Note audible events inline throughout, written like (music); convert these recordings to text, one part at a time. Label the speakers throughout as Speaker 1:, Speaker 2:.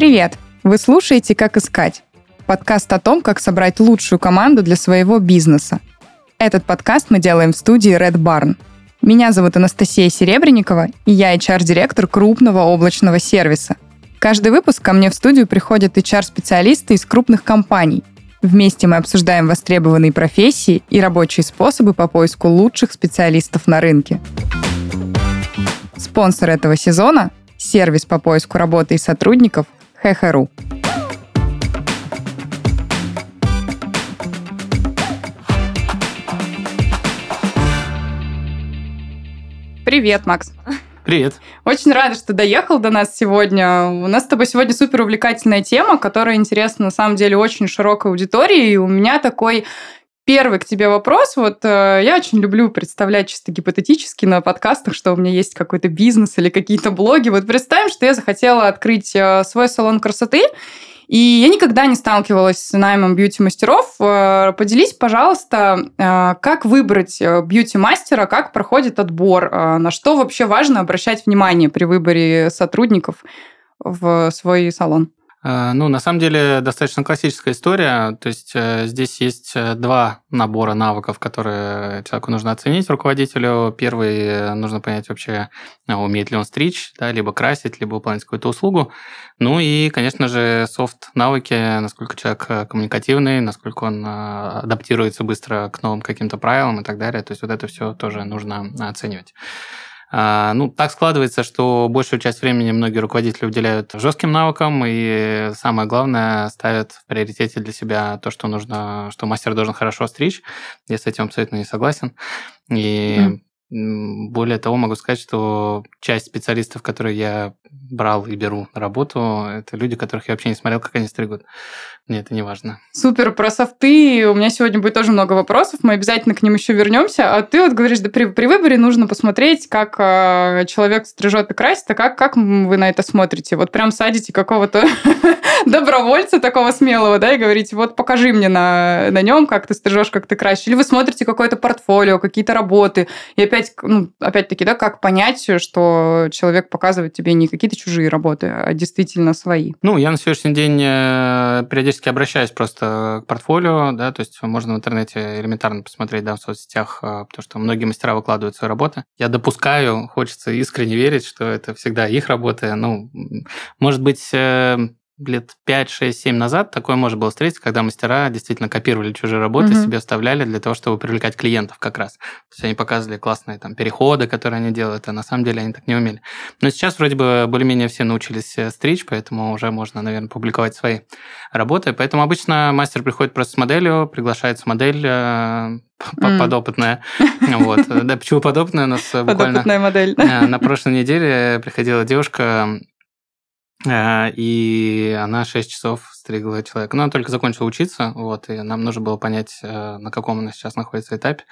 Speaker 1: Привет! Вы слушаете «Как искать» – подкаст о том, как собрать лучшую команду для своего бизнеса. Этот подкаст мы делаем в студии Red Barn. Меня зовут Анастасия Серебренникова, и я HR-директор крупного облачного сервиса. Каждый выпуск ко мне в студию приходят HR-специалисты из крупных компаний. Вместе мы обсуждаем востребованные профессии и рабочие способы по поиску лучших специалистов на рынке. Спонсор этого сезона – сервис по поиску работы и сотрудников Хехеру. Привет, Макс.
Speaker 2: Привет.
Speaker 1: Очень рада, что доехал до нас сегодня. У нас с тобой сегодня супер увлекательная тема, которая интересна на самом деле очень широкой аудитории. И у меня такой первый к тебе вопрос. Вот э, я очень люблю представлять чисто гипотетически на подкастах, что у меня есть какой-то бизнес или какие-то блоги. Вот представим, что я захотела открыть э, свой салон красоты, и я никогда не сталкивалась с наймом бьюти-мастеров. Э, поделись, пожалуйста, э, как выбрать э, бьюти-мастера, как проходит отбор, на что вообще важно обращать внимание при выборе сотрудников в свой салон?
Speaker 2: Э, ну, на самом деле, достаточно классическая история. То есть э, здесь есть э, два набора навыков, которые человеку нужно оценить, руководителю. Первый нужно понять вообще, умеет ли он стричь, да, либо красить, либо выполнять какую-то услугу. Ну и, конечно же, софт-навыки, насколько человек коммуникативный, насколько он адаптируется быстро к новым каким-то правилам и так далее. То есть вот это все тоже нужно оценивать. А, ну, так складывается, что большую часть времени многие руководители уделяют жестким навыкам, и самое главное, ставят в приоритете для себя то, что нужно, что мастер должен хорошо стричь. Я с этим абсолютно не согласен. И mm. Более того, могу сказать, что часть специалистов, которые я брал и беру на работу, это люди, которых я вообще не смотрел, как они стригут. Мне это не важно.
Speaker 1: Супер, про софты у меня сегодня будет тоже много вопросов, мы обязательно к ним еще вернемся. А ты вот говоришь, да при, при выборе нужно посмотреть, как э, человек стрижет и красит, а как, как вы на это смотрите? Вот прям садите какого-то (laughs) добровольца такого смелого, да, и говорите, вот покажи мне на, на нем, как ты стрижешь, как ты красишь. Или вы смотрите какое-то портфолио, какие-то работы, и опять опять, ну, опять-таки, да, как понять, что человек показывает тебе не какие-то чужие работы, а действительно свои?
Speaker 2: Ну, я на сегодняшний день э, периодически обращаюсь просто к портфолио, да, то есть можно в интернете элементарно посмотреть, да, в соцсетях, э, потому что многие мастера выкладывают свои работы. Я допускаю, хочется искренне верить, что это всегда их работы. Ну, может быть, э, лет 5, 6, 7 назад такое можно было встретить, когда мастера действительно копировали чужие работы, угу. себе оставляли для того, чтобы привлекать клиентов как раз. То есть они показывали классные там переходы, которые они делают, а на самом деле они так не умели. Но сейчас вроде бы более-менее все научились э, стричь, поэтому уже можно, наверное, публиковать свои работы. Поэтому обычно мастер приходит просто с моделью, приглашается модель э, подопытная. (laughs) Вот. Да, почему подопытная? У нас буквально...
Speaker 1: Подопытная модель.
Speaker 2: Э, на прошлой неделе приходила девушка, Э, и она 6 часов стригла человека. Но она только закончила учиться, вот, и нам нужно было понять, э, на каком она сейчас находится этапе.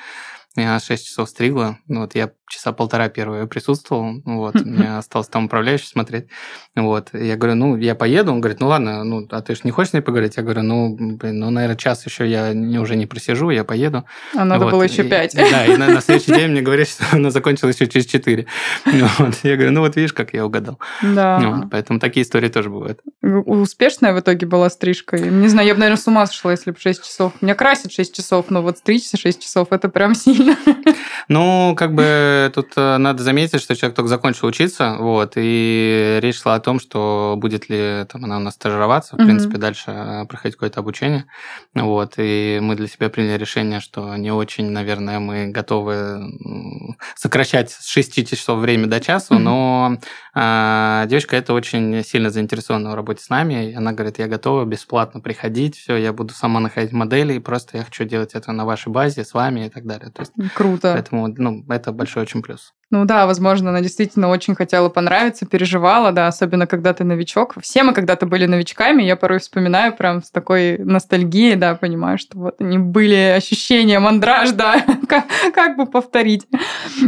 Speaker 2: И она 6 часов стригла. Ну, вот я часа полтора первые присутствовал. Вот, (laughs) мне осталось там управляющий смотреть. Вот. Я говорю, ну, я поеду. Он говорит, ну ладно, ну, а ты же не хочешь с ней поговорить? Я говорю, ну, блин, ну, наверное, час еще я не, уже не просижу, я поеду.
Speaker 1: А надо вот. было еще пять. (laughs)
Speaker 2: Да, и на, на следующий день мне говорят, что она закончилась еще через четыре. Вот. Я говорю, ну, вот видишь, как я угадал. Да. Вот. Поэтому такие истории тоже бывают.
Speaker 1: Успешная в итоге была стрижка? Не знаю, я бы, наверное, с ума сошла, если бы 6 часов. Меня красит 6 часов, но вот стричься 6 часов, это прям (laughs) сильно. (laughs)
Speaker 2: Ну, как бы тут э, надо заметить, что человек только закончил учиться, вот, и речь шла о том, что будет ли там она у нас стажироваться, в mm-hmm. принципе, дальше э, проходить какое-то обучение, вот, и мы для себя приняли решение, что не очень, наверное, мы готовы сокращать с 6 часов время до часу, mm-hmm. но а, девочка это очень сильно заинтересована в работе с нами, и она говорит, я готова бесплатно приходить, все, я буду сама находить модели, и просто я хочу делать это на вашей базе, с вами и так далее. То
Speaker 1: Круто.
Speaker 2: Поэтому, ну, это большой очень плюс.
Speaker 1: Ну да, возможно, она действительно очень хотела понравиться, переживала, да, особенно когда ты новичок. Все мы когда-то были новичками, я порой вспоминаю прям с такой ностальгией, да, понимаю, что вот они были ощущения, мандраж, да, (laughs) как, как бы повторить.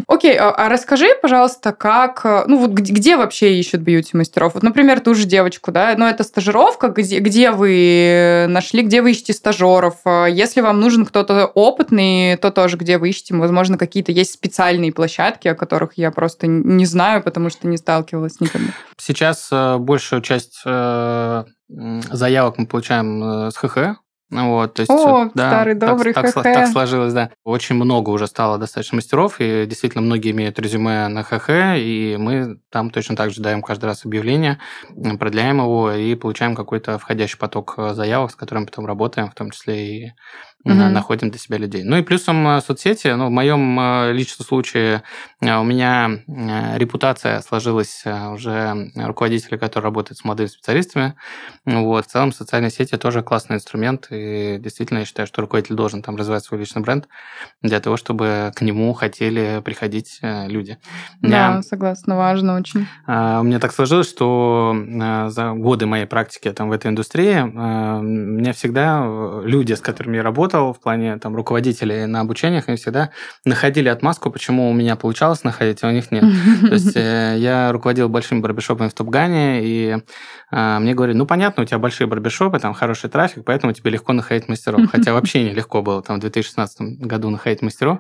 Speaker 1: Окей, а, а расскажи, пожалуйста, как, ну вот где вообще ищут бьюти-мастеров? Вот, например, ту же девочку, да, ну это стажировка, где, где вы нашли, где вы ищете стажеров? Если вам нужен кто-то опытный, то тоже где вы ищете, возможно, какие-то есть специальные площадки, о которых которых я просто не знаю, потому что не сталкивалась никогда.
Speaker 2: Сейчас э, большую часть э, заявок мы получаем э, с ХХ, вот, то есть,
Speaker 1: О, да, старый добрый
Speaker 2: так, ХХ. Так, так сложилось, да. Очень много уже стало достаточно мастеров, и действительно многие имеют резюме на ХХ, и мы там точно так же даем каждый раз объявление, продляем его и получаем какой-то входящий поток заявок, с которым потом работаем, в том числе и угу. находим для себя людей. Ну и плюсом э, соцсети, ну, в моем э, личном случае э, у меня репутация сложилась уже руководителя, который работает с молодыми специалистами. Вот. В целом социальные сети тоже классный инструмент, и действительно я считаю, что руководитель должен там развивать свой личный бренд для того, чтобы к нему хотели приходить люди.
Speaker 1: Да, я, согласна, важно очень.
Speaker 2: У меня так сложилось, что за годы моей практики там, в этой индустрии меня всегда люди, с которыми я работаю, работал в плане там, руководителей на обучениях, они всегда находили отмазку, почему у меня получалось находить, а у них нет. (laughs) То есть э, я руководил большими барбершопами в Топгане, и а, мне говорили, ну, понятно, у тебя большие барбершопы, там хороший трафик, поэтому тебе легко находить мастеров. (laughs) Хотя вообще нелегко было там в 2016 году находить мастеров.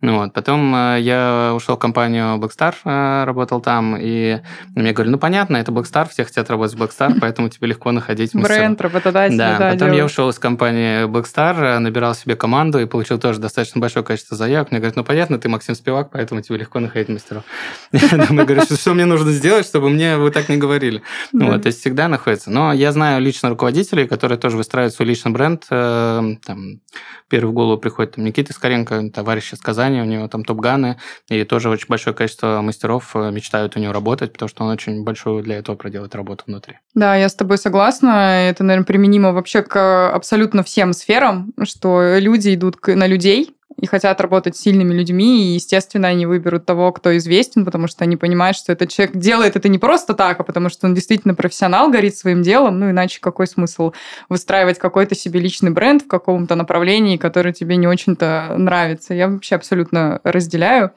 Speaker 2: Ну, вот. Потом э, я ушел в компанию Blackstar, э, работал там, и мне говорили, ну, понятно, это Blackstar, все хотят работать в Blackstar, (laughs) поэтому тебе легко находить мастеров.
Speaker 1: Бренд, работодатель,
Speaker 2: да. да потом я ушел из компании Blackstar, набирал себе команду и получил тоже достаточно большое количество заявок. Мне говорят, ну, понятно, ты Максим Спивак, поэтому тебе легко находить мастеров. (laughs) Я говорю, что мне нужно сделать, чтобы мне вы так не говорили. Вот, то есть всегда находится. Но я знаю лично руководителей, которые тоже выстраивают свой личный бренд. Э, там, первый в голову приходит там, Никита Скоренко, товарищ из Казани, у него там топ-ганы, и тоже очень большое количество мастеров э, мечтают у него работать, потому что он очень большую для этого проделает работу внутри.
Speaker 1: Да, я с тобой согласна. Это, наверное, применимо вообще к абсолютно всем сферам, что люди идут на людей, и хотят работать с сильными людьми, и, естественно, они выберут того, кто известен, потому что они понимают, что этот человек делает это не просто так, а потому что он действительно профессионал, горит своим делом, ну, иначе какой смысл выстраивать какой-то себе личный бренд в каком-то направлении, который тебе не очень-то нравится. Я вообще абсолютно разделяю.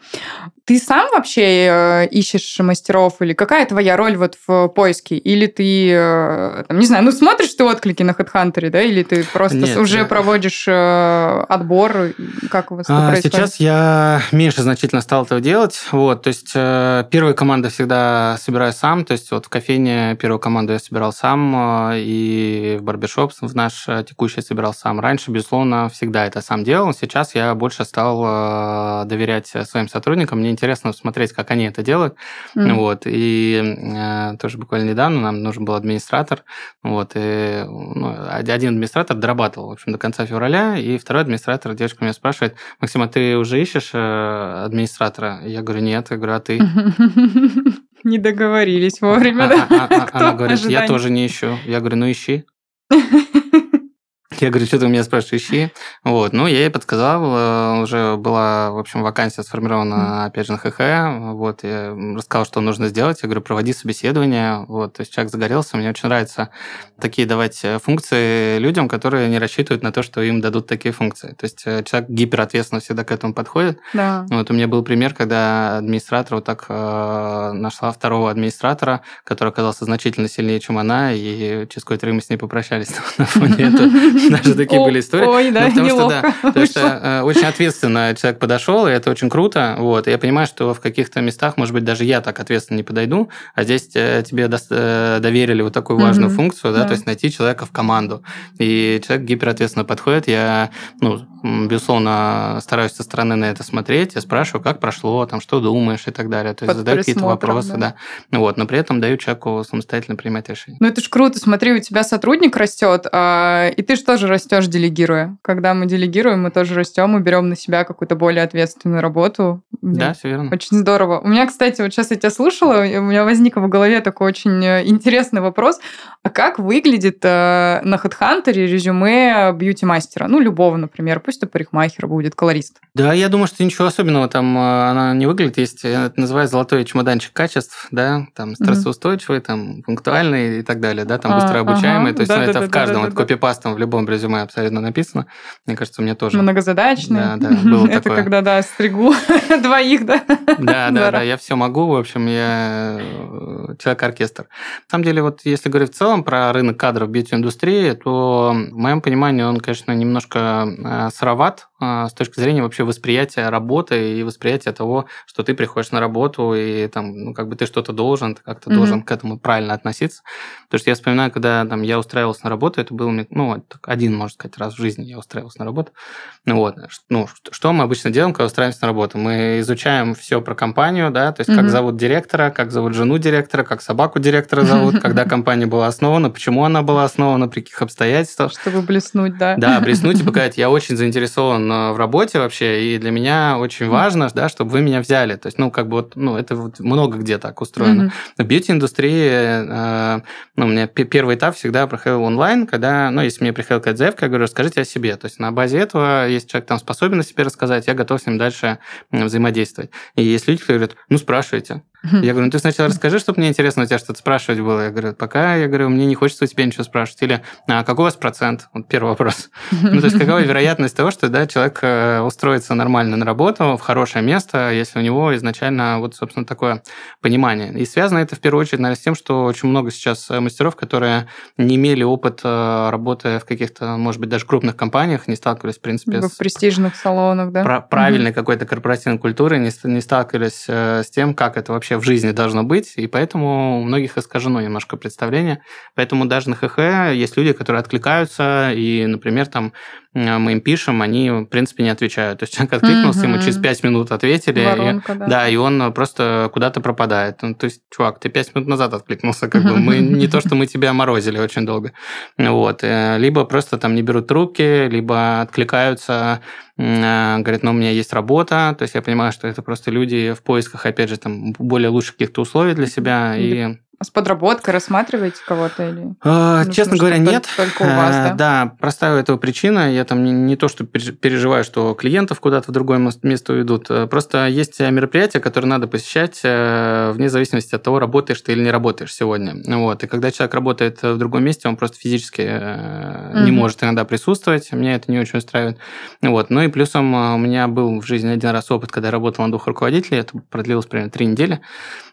Speaker 1: Ты сам вообще э, ищешь мастеров или какая твоя роль вот в поиске? Или ты, э, там, не знаю, ну смотришь ты отклики на HeadHunter, да, или ты просто Нет, уже я... проводишь э, отбор? Как у вас а,
Speaker 2: происходит? Сейчас я меньше значительно стал этого делать. Вот, то есть первая команда всегда собираю сам, то есть вот в кофейне первую команду я собирал сам, и в барбершоп в наш текущий собирал сам. Раньше, безусловно, всегда это сам делал. Сейчас я больше стал доверять своим сотрудникам. Мне интересно смотреть, как они это делают. Mm. Вот. И э, тоже буквально недавно нам нужен был администратор. Вот. И ну, один администратор дорабатывал, в общем, до конца февраля, и второй администратор, девушка меня спрашивает, Максим, а ты уже ищешь э, администратора? Я говорю, нет. Я говорю, а ты? (laughs)
Speaker 1: Не договорились вовремя, да?
Speaker 2: А, а, она говорит, я тоже не ищу. Я говорю, ну ищи. (laughs) Я говорю, что ты у меня спрашиваешь, ищи. Вот, ну, я ей подсказал, э, уже была, в общем, вакансия сформирована, опять же, на ХХ, вот, я рассказал, что нужно сделать, я говорю, проводи собеседование, вот, то есть человек загорелся, мне очень нравится такие давать э, функции людям, которые не рассчитывают на то, что им дадут такие функции. То есть э, человек гиперответственно всегда к этому подходит.
Speaker 1: Да.
Speaker 2: Вот у меня был пример, когда администратор вот так э, нашла второго администратора, который оказался значительно сильнее, чем она, и через какое-то время с ней попрощались (laughs) на фоне этого (laughs) (laughs) даже такие были истории.
Speaker 1: Ой, да,
Speaker 2: ну, потому что, да, потому что э, очень ответственно человек подошел, и это очень круто. Вот. я понимаю, что в каких-то местах, может быть, даже я так ответственно не подойду, а здесь э, тебе э, доверили вот такую важную функцию, да, то есть найти человека в команду. И человек гиперответственно подходит. Я, ну, безусловно, стараюсь со стороны на это смотреть. Я спрашиваю, как прошло, там, что думаешь и так далее. То есть задаю какие-то вопросы, да. да. Вот, но при этом даю человеку самостоятельно принимать решения.
Speaker 1: Ну, это ж круто. Смотри, у тебя сотрудник растет, а, и ты же тоже растешь, делегируя. Когда мы делегируем, мы тоже растем, мы берем на себя какую-то более ответственную работу.
Speaker 2: Да, все верно.
Speaker 1: Очень здорово. У меня, кстати, вот сейчас я тебя слушала, у меня возник в голове такой очень э, интересный вопрос. А как выглядит э, на HeadHunter резюме бьюти-мастера? Ну, любого, например. Пусть это парикмахер будет, колорист.
Speaker 2: Да, я думаю, что ничего особенного там э, она не выглядит. Есть, это называется золотой чемоданчик качеств, да, там стрессоустойчивый, mm-hmm. там пунктуальный и так далее, да, там а, быстро обучаемый. Ага, То есть да, ну, да, это да, в каждом, да, вот да, копипастом в любом резюме абсолютно написано. Мне кажется, у меня тоже.
Speaker 1: Многозадачный.
Speaker 2: Да, да, было (laughs)
Speaker 1: Это
Speaker 2: такое.
Speaker 1: когда, да, стригу (laughs) двоих, да?
Speaker 2: Да, да, да, я все могу, в общем, я э, человек-оркестр. На самом деле, вот если говорить в целом про рынок кадров в бьюти-индустрии, то в моем понимании он, конечно, немножко э, сыроват с точки зрения вообще восприятия работы и восприятия того, что ты приходишь на работу и там, ну, как бы ты что-то должен, ты как-то mm-hmm. должен к этому правильно относиться. Потому что я вспоминаю, когда там я устраивался на работу, это был, ну, один, можно сказать, раз в жизни я устраивался на работу. Ну, вот. Ну, что мы обычно делаем, когда устраиваемся на работу? Мы изучаем все про компанию, да, то есть mm-hmm. как зовут директора, как зовут жену директора, как собаку директора зовут, (laughs) когда компания была основана, почему она была основана, при каких обстоятельствах.
Speaker 1: Чтобы блеснуть, да.
Speaker 2: Да, блеснуть и (laughs) показать, я очень заинтересован в работе вообще, и для меня очень важно, да, чтобы вы меня взяли. То есть, ну, как бы вот, ну, это вот много где так устроено. В бьюти-индустрии, э, ну, у меня первый этап всегда проходил онлайн, когда, ну, если мне приходила какая-то заявка, я говорю, расскажите о себе. То есть, на базе этого, если человек там способен о себе рассказать, я готов с ним дальше взаимодействовать. И есть люди, которые говорят, ну, спрашивайте. Я говорю, ну ты сначала расскажи, чтобы мне интересно у тебя что-то спрашивать было. Я говорю, пока, я говорю, мне не хочется у тебя ничего спрашивать. Или, а какой у вас процент? Вот первый вопрос. (laughs) Ну, то есть, какова вероятность того, что, да, человек э, устроится нормально на работу, в хорошее место, если у него изначально вот, собственно, такое понимание. И связано это, в первую очередь, наверное, с тем, что очень много сейчас э, мастеров, которые не имели опыт э, работы в каких-то, может быть, даже крупных компаниях, не сталкивались, в принципе,
Speaker 1: в с... престижных салонах, да?
Speaker 2: Правильной какой-то корпоративной культурой, не, не сталкивались с тем, как это вообще вообще в жизни должно быть, и поэтому у многих искажено немножко представление. Поэтому даже на ХХ есть люди, которые откликаются, и, например, там мы им пишем, они, в принципе, не отвечают. То есть человек откликнулся, угу. ему через 5 минут ответили, Воронка, и, да. да, и он просто куда-то пропадает. Ну, то есть, чувак, ты 5 минут назад откликнулся, как бы (laughs) мы не то, что мы тебя морозили очень долго. Вот. Э, либо просто там не берут трубки, либо откликаются э, говорят, ну, у меня есть работа, то есть я понимаю, что это просто люди в поисках, опять же, там, более лучших каких-то условий для себя, и
Speaker 1: с подработкой рассматриваете кого-то или?
Speaker 2: А, честно говоря, нет.
Speaker 1: Только у вас,
Speaker 2: да? Да, простая этого причина. Я там не, не то, что переживаю, что клиентов куда-то в другое место уйдут. Э, просто есть мероприятия, которые надо посещать э, вне зависимости от того, работаешь ты или не работаешь сегодня. Вот. И когда человек работает в другом месте, он просто физически mm-hmm. не может иногда присутствовать. Меня это не очень устраивает. Вот. Ну и плюсом у меня был в жизни один раз опыт, когда я работал на двух руководителей. Это продлилось примерно три недели.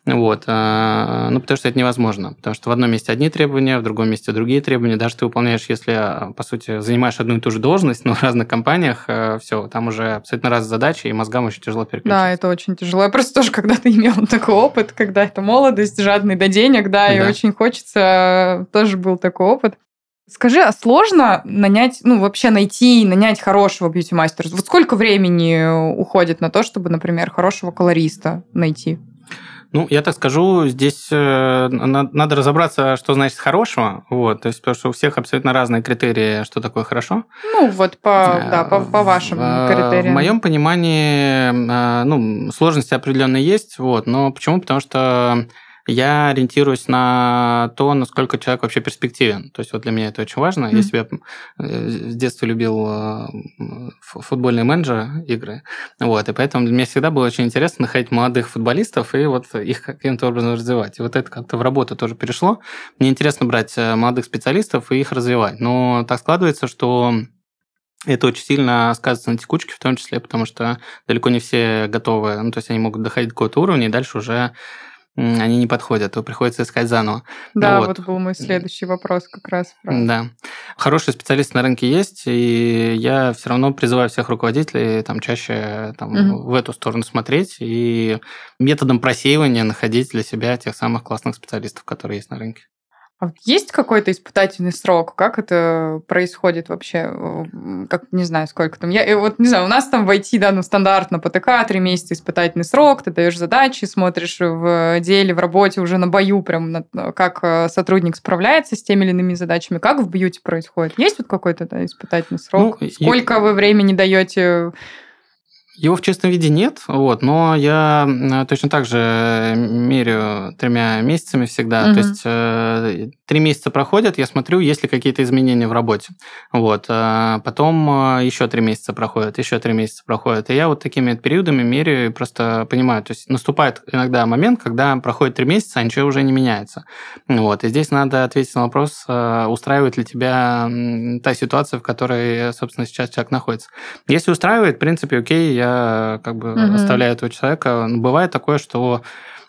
Speaker 2: Вот. Ну, потому что это невозможно. Потому что в одном месте одни требования, в другом месте другие требования. Даже ты выполняешь, если, по сути, занимаешь одну и ту же должность, (laughs) но в разных компаниях, э, все, там уже абсолютно разные задачи, и мозгам очень тяжело переключиться.
Speaker 1: Да, это очень тяжело. (laughs) Я просто тоже когда-то (laughs) имела такой опыт, когда это молодость, жадный до денег, да, да. и очень хочется, тоже был такой опыт. Скажи, а сложно нанять, ну, вообще найти, нанять хорошего бьюти-мастера? Вот сколько времени уходит на то, чтобы, например, хорошего колориста найти?
Speaker 2: Ну, я так скажу, здесь э, надо разобраться, что значит хорошего, вот, то есть, потому что у всех абсолютно разные критерии, что такое хорошо.
Speaker 1: Ну, вот по, да, по, по вашим в, критериям.
Speaker 2: В моем понимании, э, ну, сложности определенно есть, вот, но почему? Потому что я ориентируюсь на то, насколько человек вообще перспективен. То есть вот для меня это очень важно. Mm-hmm. Я себя э, с детства любил э, футбольные менеджеры игры, вот, и поэтому для меня всегда было очень интересно находить молодых футболистов и вот их каким-то образом развивать. И вот это как-то в работу тоже перешло. Мне интересно брать э, молодых специалистов и их развивать. Но так складывается, что это очень сильно сказывается на текучке, в том числе, потому что далеко не все готовы, ну, то есть они могут доходить до какого-то уровня, и дальше уже они не подходят, то приходится искать заново.
Speaker 1: Да, вот. вот был мой следующий вопрос как раз.
Speaker 2: Про... Да. Хорошие специалисты на рынке есть, и я все равно призываю всех руководителей там чаще там, угу. в эту сторону смотреть и методом просеивания находить для себя тех самых классных специалистов, которые есть на рынке.
Speaker 1: А есть какой-то испытательный срок? Как это происходит вообще? Как, не знаю, сколько там. Я, вот, не знаю, у нас там в IT, да, ну, стандартно по ТК, три месяца испытательный срок, ты даешь задачи, смотришь в деле, в работе, уже на бою, прям как э, сотрудник справляется с теми или иными задачами. Как в бьюти происходит? Есть вот какой-то да, испытательный срок? Ну, Сколько и... вы времени даете
Speaker 2: его в чистом виде нет, вот, но я точно так же меряю тремя месяцами всегда. Угу. То есть э, три месяца проходят, я смотрю, есть ли какие-то изменения в работе. Вот. А потом э, еще три месяца проходят, еще три месяца проходят. И я вот такими периодами меряю и просто понимаю. То есть наступает иногда момент, когда проходит три месяца, а ничего уже не меняется. Вот. И здесь надо ответить на вопрос, э, устраивает ли тебя та ситуация, в которой, собственно, сейчас человек находится. Если устраивает, в принципе, окей, я как бы угу. оставляю этого человека. Но бывает такое, что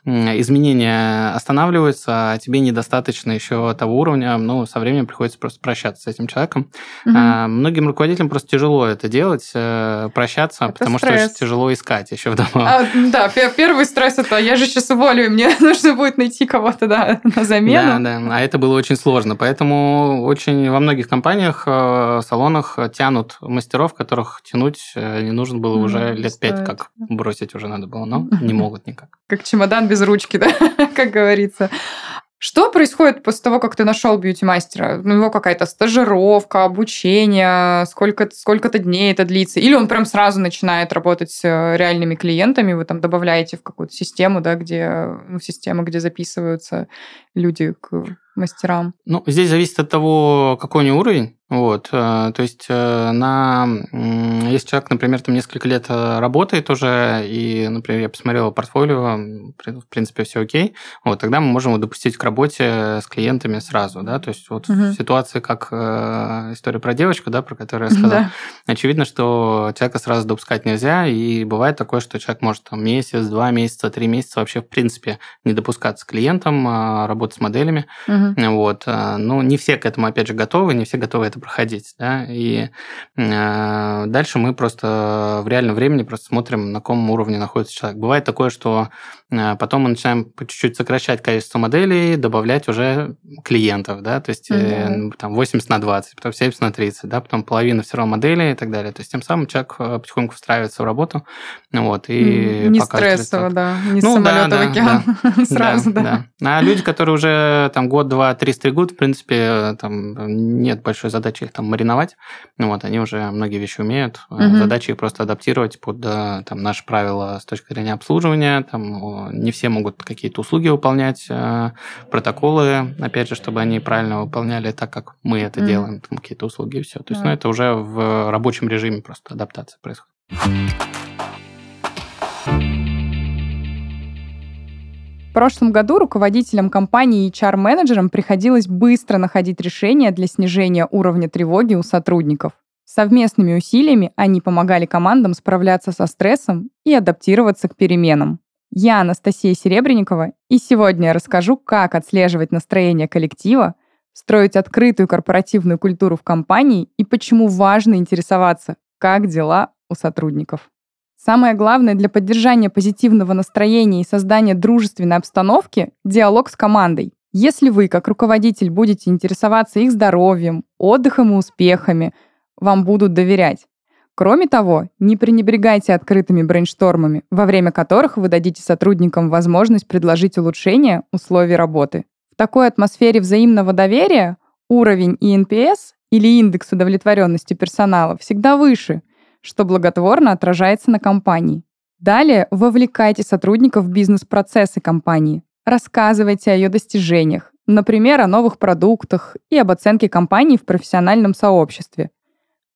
Speaker 2: изменения останавливаются, а тебе недостаточно еще того уровня, ну, со временем приходится просто прощаться с этим человеком. Угу. А, многим руководителям просто тяжело это делать, э, прощаться, это потому стресс. что очень тяжело искать еще вдобавок. А,
Speaker 1: да, первый стресс это я же сейчас уволю, мне (laughs) нужно будет найти кого-то да, на замену.
Speaker 2: Да, да, а это было очень сложно, поэтому очень во многих компаниях, э, салонах тянут мастеров, которых тянуть э, не нужно было уже лет пять, как бросить уже надо было, но не могут никак.
Speaker 1: Как чемодан без ручки, (laughs) да, как говорится. Что происходит после того, как ты нашел бьюти-мастера? Ну, его какая-то стажировка, обучение, сколько, сколько-то дней это длится? Или он прям сразу начинает работать с э, реальными клиентами, вы там добавляете в какую-то систему, да, где, ну, систему, где записываются люди к мастерам?
Speaker 2: Ну, здесь зависит от того, какой у него уровень. Вот, э, то есть э, на, если человек, например, там несколько лет э, работает уже, и, например, я посмотрел портфолио, в принципе, все окей, вот, тогда мы можем его допустить к работе с клиентами сразу, да, то есть вот угу. в ситуации, как история про девочку, да, про которую я сказал, да. очевидно, что человека сразу допускать нельзя, и бывает такое, что человек может там месяц, два месяца, три месяца вообще, в принципе, не допускаться к клиентам, а работать с моделями, угу. вот, ну, не все к этому, опять же, готовы, не все готовы это проходить, да, и э, дальше мы просто в реальном времени просто смотрим, на каком уровне находится человек. Бывает такое, что потом мы начинаем по чуть-чуть сокращать количество моделей, добавлять уже клиентов, да, то есть mm-hmm. там 80 на 20, потом 70 на 30, да, потом половина все равно моделей и так далее. То есть тем самым человек э, потихоньку встраивается в работу, вот, и
Speaker 1: Не стрессово, да, не ну, самолета да, в океан да, (laughs) сразу, да, да.
Speaker 2: да. А люди, которые уже там год, два, три стригут, в принципе, там нет большой задачи их там мариновать. Ну вот, они уже многие вещи умеют. Угу. Задача их просто адаптировать под э, там, наши правила с точки зрения обслуживания. Там не все могут какие-то услуги выполнять, э, протоколы, опять же, чтобы они правильно выполняли так, как мы это угу. делаем, там какие-то услуги и все. То есть, да. ну, это уже в рабочем режиме просто адаптация происходит.
Speaker 1: В прошлом году руководителям компании и HR-менеджерам приходилось быстро находить решения для снижения уровня тревоги у сотрудников. Совместными усилиями они помогали командам справляться со стрессом и адаптироваться к переменам. Я Анастасия Серебренникова, и сегодня я расскажу, как отслеживать настроение коллектива, строить открытую корпоративную культуру в компании и почему важно интересоваться, как дела у сотрудников. Самое главное для поддержания позитивного настроения и создания дружественной обстановки – диалог с командой. Если вы, как руководитель, будете интересоваться их здоровьем, отдыхом и успехами, вам будут доверять. Кроме того, не пренебрегайте открытыми брейнштормами, во время которых вы дадите сотрудникам возможность предложить улучшение условий работы. В такой атмосфере взаимного доверия уровень ИНПС или индекс удовлетворенности персонала всегда выше – что благотворно отражается на компании. Далее вовлекайте сотрудников в бизнес-процессы компании. Рассказывайте о ее достижениях, например, о новых продуктах и об оценке компании в профессиональном сообществе.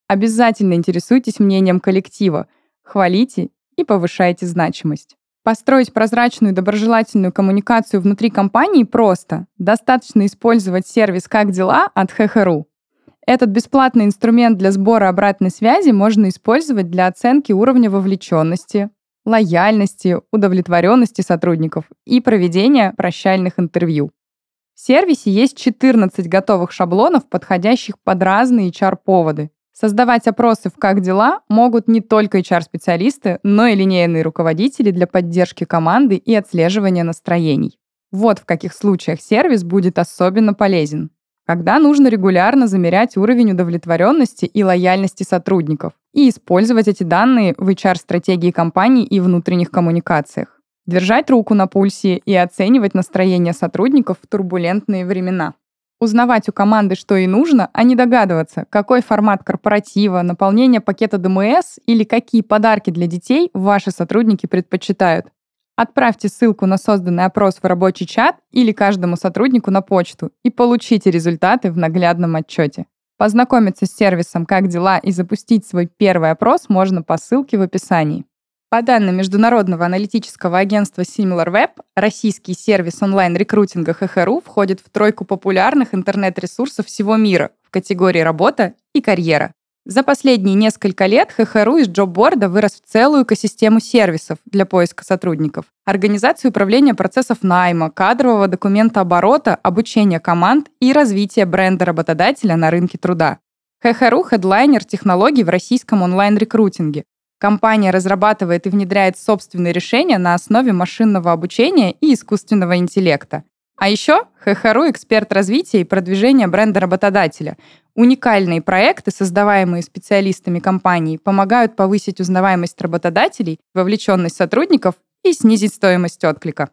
Speaker 1: Обязательно интересуйтесь мнением коллектива, хвалите и повышайте значимость. Построить прозрачную и доброжелательную коммуникацию внутри компании просто. Достаточно использовать сервис «Как дела» от ХХРУ. Этот бесплатный инструмент для сбора обратной связи можно использовать для оценки уровня вовлеченности, лояльности, удовлетворенности сотрудников и проведения прощальных интервью. В сервисе есть 14 готовых шаблонов, подходящих под разные HR-поводы. Создавать опросы в «Как дела» могут не только HR-специалисты, но и линейные руководители для поддержки команды и отслеживания настроений. Вот в каких случаях сервис будет особенно полезен когда нужно регулярно замерять уровень удовлетворенности и лояльности сотрудников и использовать эти данные в HR-стратегии компании и внутренних коммуникациях. Держать руку на пульсе и оценивать настроение сотрудников в турбулентные времена. Узнавать у команды, что ей нужно, а не догадываться, какой формат корпоратива, наполнение пакета ДМС или какие подарки для детей ваши сотрудники предпочитают. Отправьте ссылку на созданный опрос в рабочий чат или каждому сотруднику на почту и получите результаты в наглядном отчете. Познакомиться с сервисом «Как дела» и запустить свой первый опрос можно по ссылке в описании. По данным международного аналитического агентства SimilarWeb, российский сервис онлайн-рекрутинга ХХРУ входит в тройку популярных интернет-ресурсов всего мира в категории «Работа» и «Карьера». За последние несколько лет ХХРУ из джобборда вырос в целую экосистему сервисов для поиска сотрудников. Организацию управления процессов найма, кадрового документа оборота, обучения команд и развития бренда работодателя на рынке труда. ХХРУ – хедлайнер технологий в российском онлайн-рекрутинге. Компания разрабатывает и внедряет собственные решения на основе машинного обучения и искусственного интеллекта. А еще ХХРУ – эксперт развития и продвижения бренда работодателя. Уникальные проекты, создаваемые специалистами компании, помогают повысить узнаваемость работодателей, вовлеченность сотрудников и снизить стоимость отклика.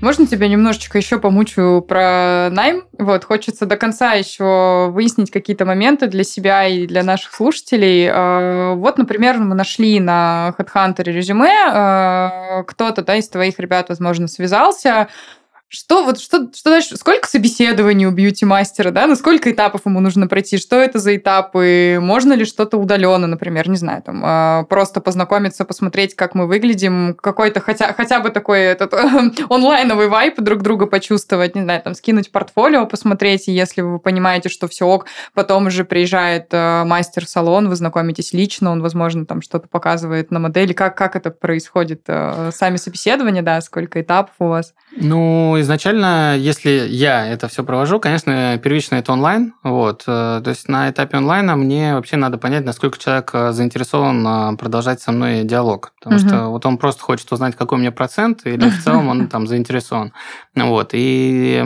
Speaker 1: Можно тебя немножечко еще помучу про найм? Вот, хочется до конца еще выяснить какие-то моменты для себя и для наших слушателей. А, вот, например, мы нашли на HeadHunter резюме, а, кто-то да, из твоих ребят, возможно, связался, что вот что, что дальше? Сколько собеседований у бьюти-мастера, да? На сколько этапов ему нужно пройти? Что это за этапы? Можно ли что-то удаленно, например, не знаю, там э, просто познакомиться, посмотреть, как мы выглядим, какой-то хотя, хотя бы такой этот (laughs) онлайновый вайп друг друга почувствовать, не знаю, там скинуть портфолио, посмотреть, и если вы понимаете, что все ок, потом уже приезжает э, мастер в салон, вы знакомитесь лично, он, возможно, там что-то показывает на модели. Как, как это происходит? Э, сами собеседования, да, сколько этапов у вас?
Speaker 2: Ну, изначально, если я это все провожу, конечно, первично это онлайн. Вот. Э, то есть на этапе онлайна мне вообще надо понять, насколько человек э, заинтересован э, продолжать со мной диалог. Потому угу. что вот он просто хочет узнать, какой у меня процент, или в целом он там заинтересован. Вот. И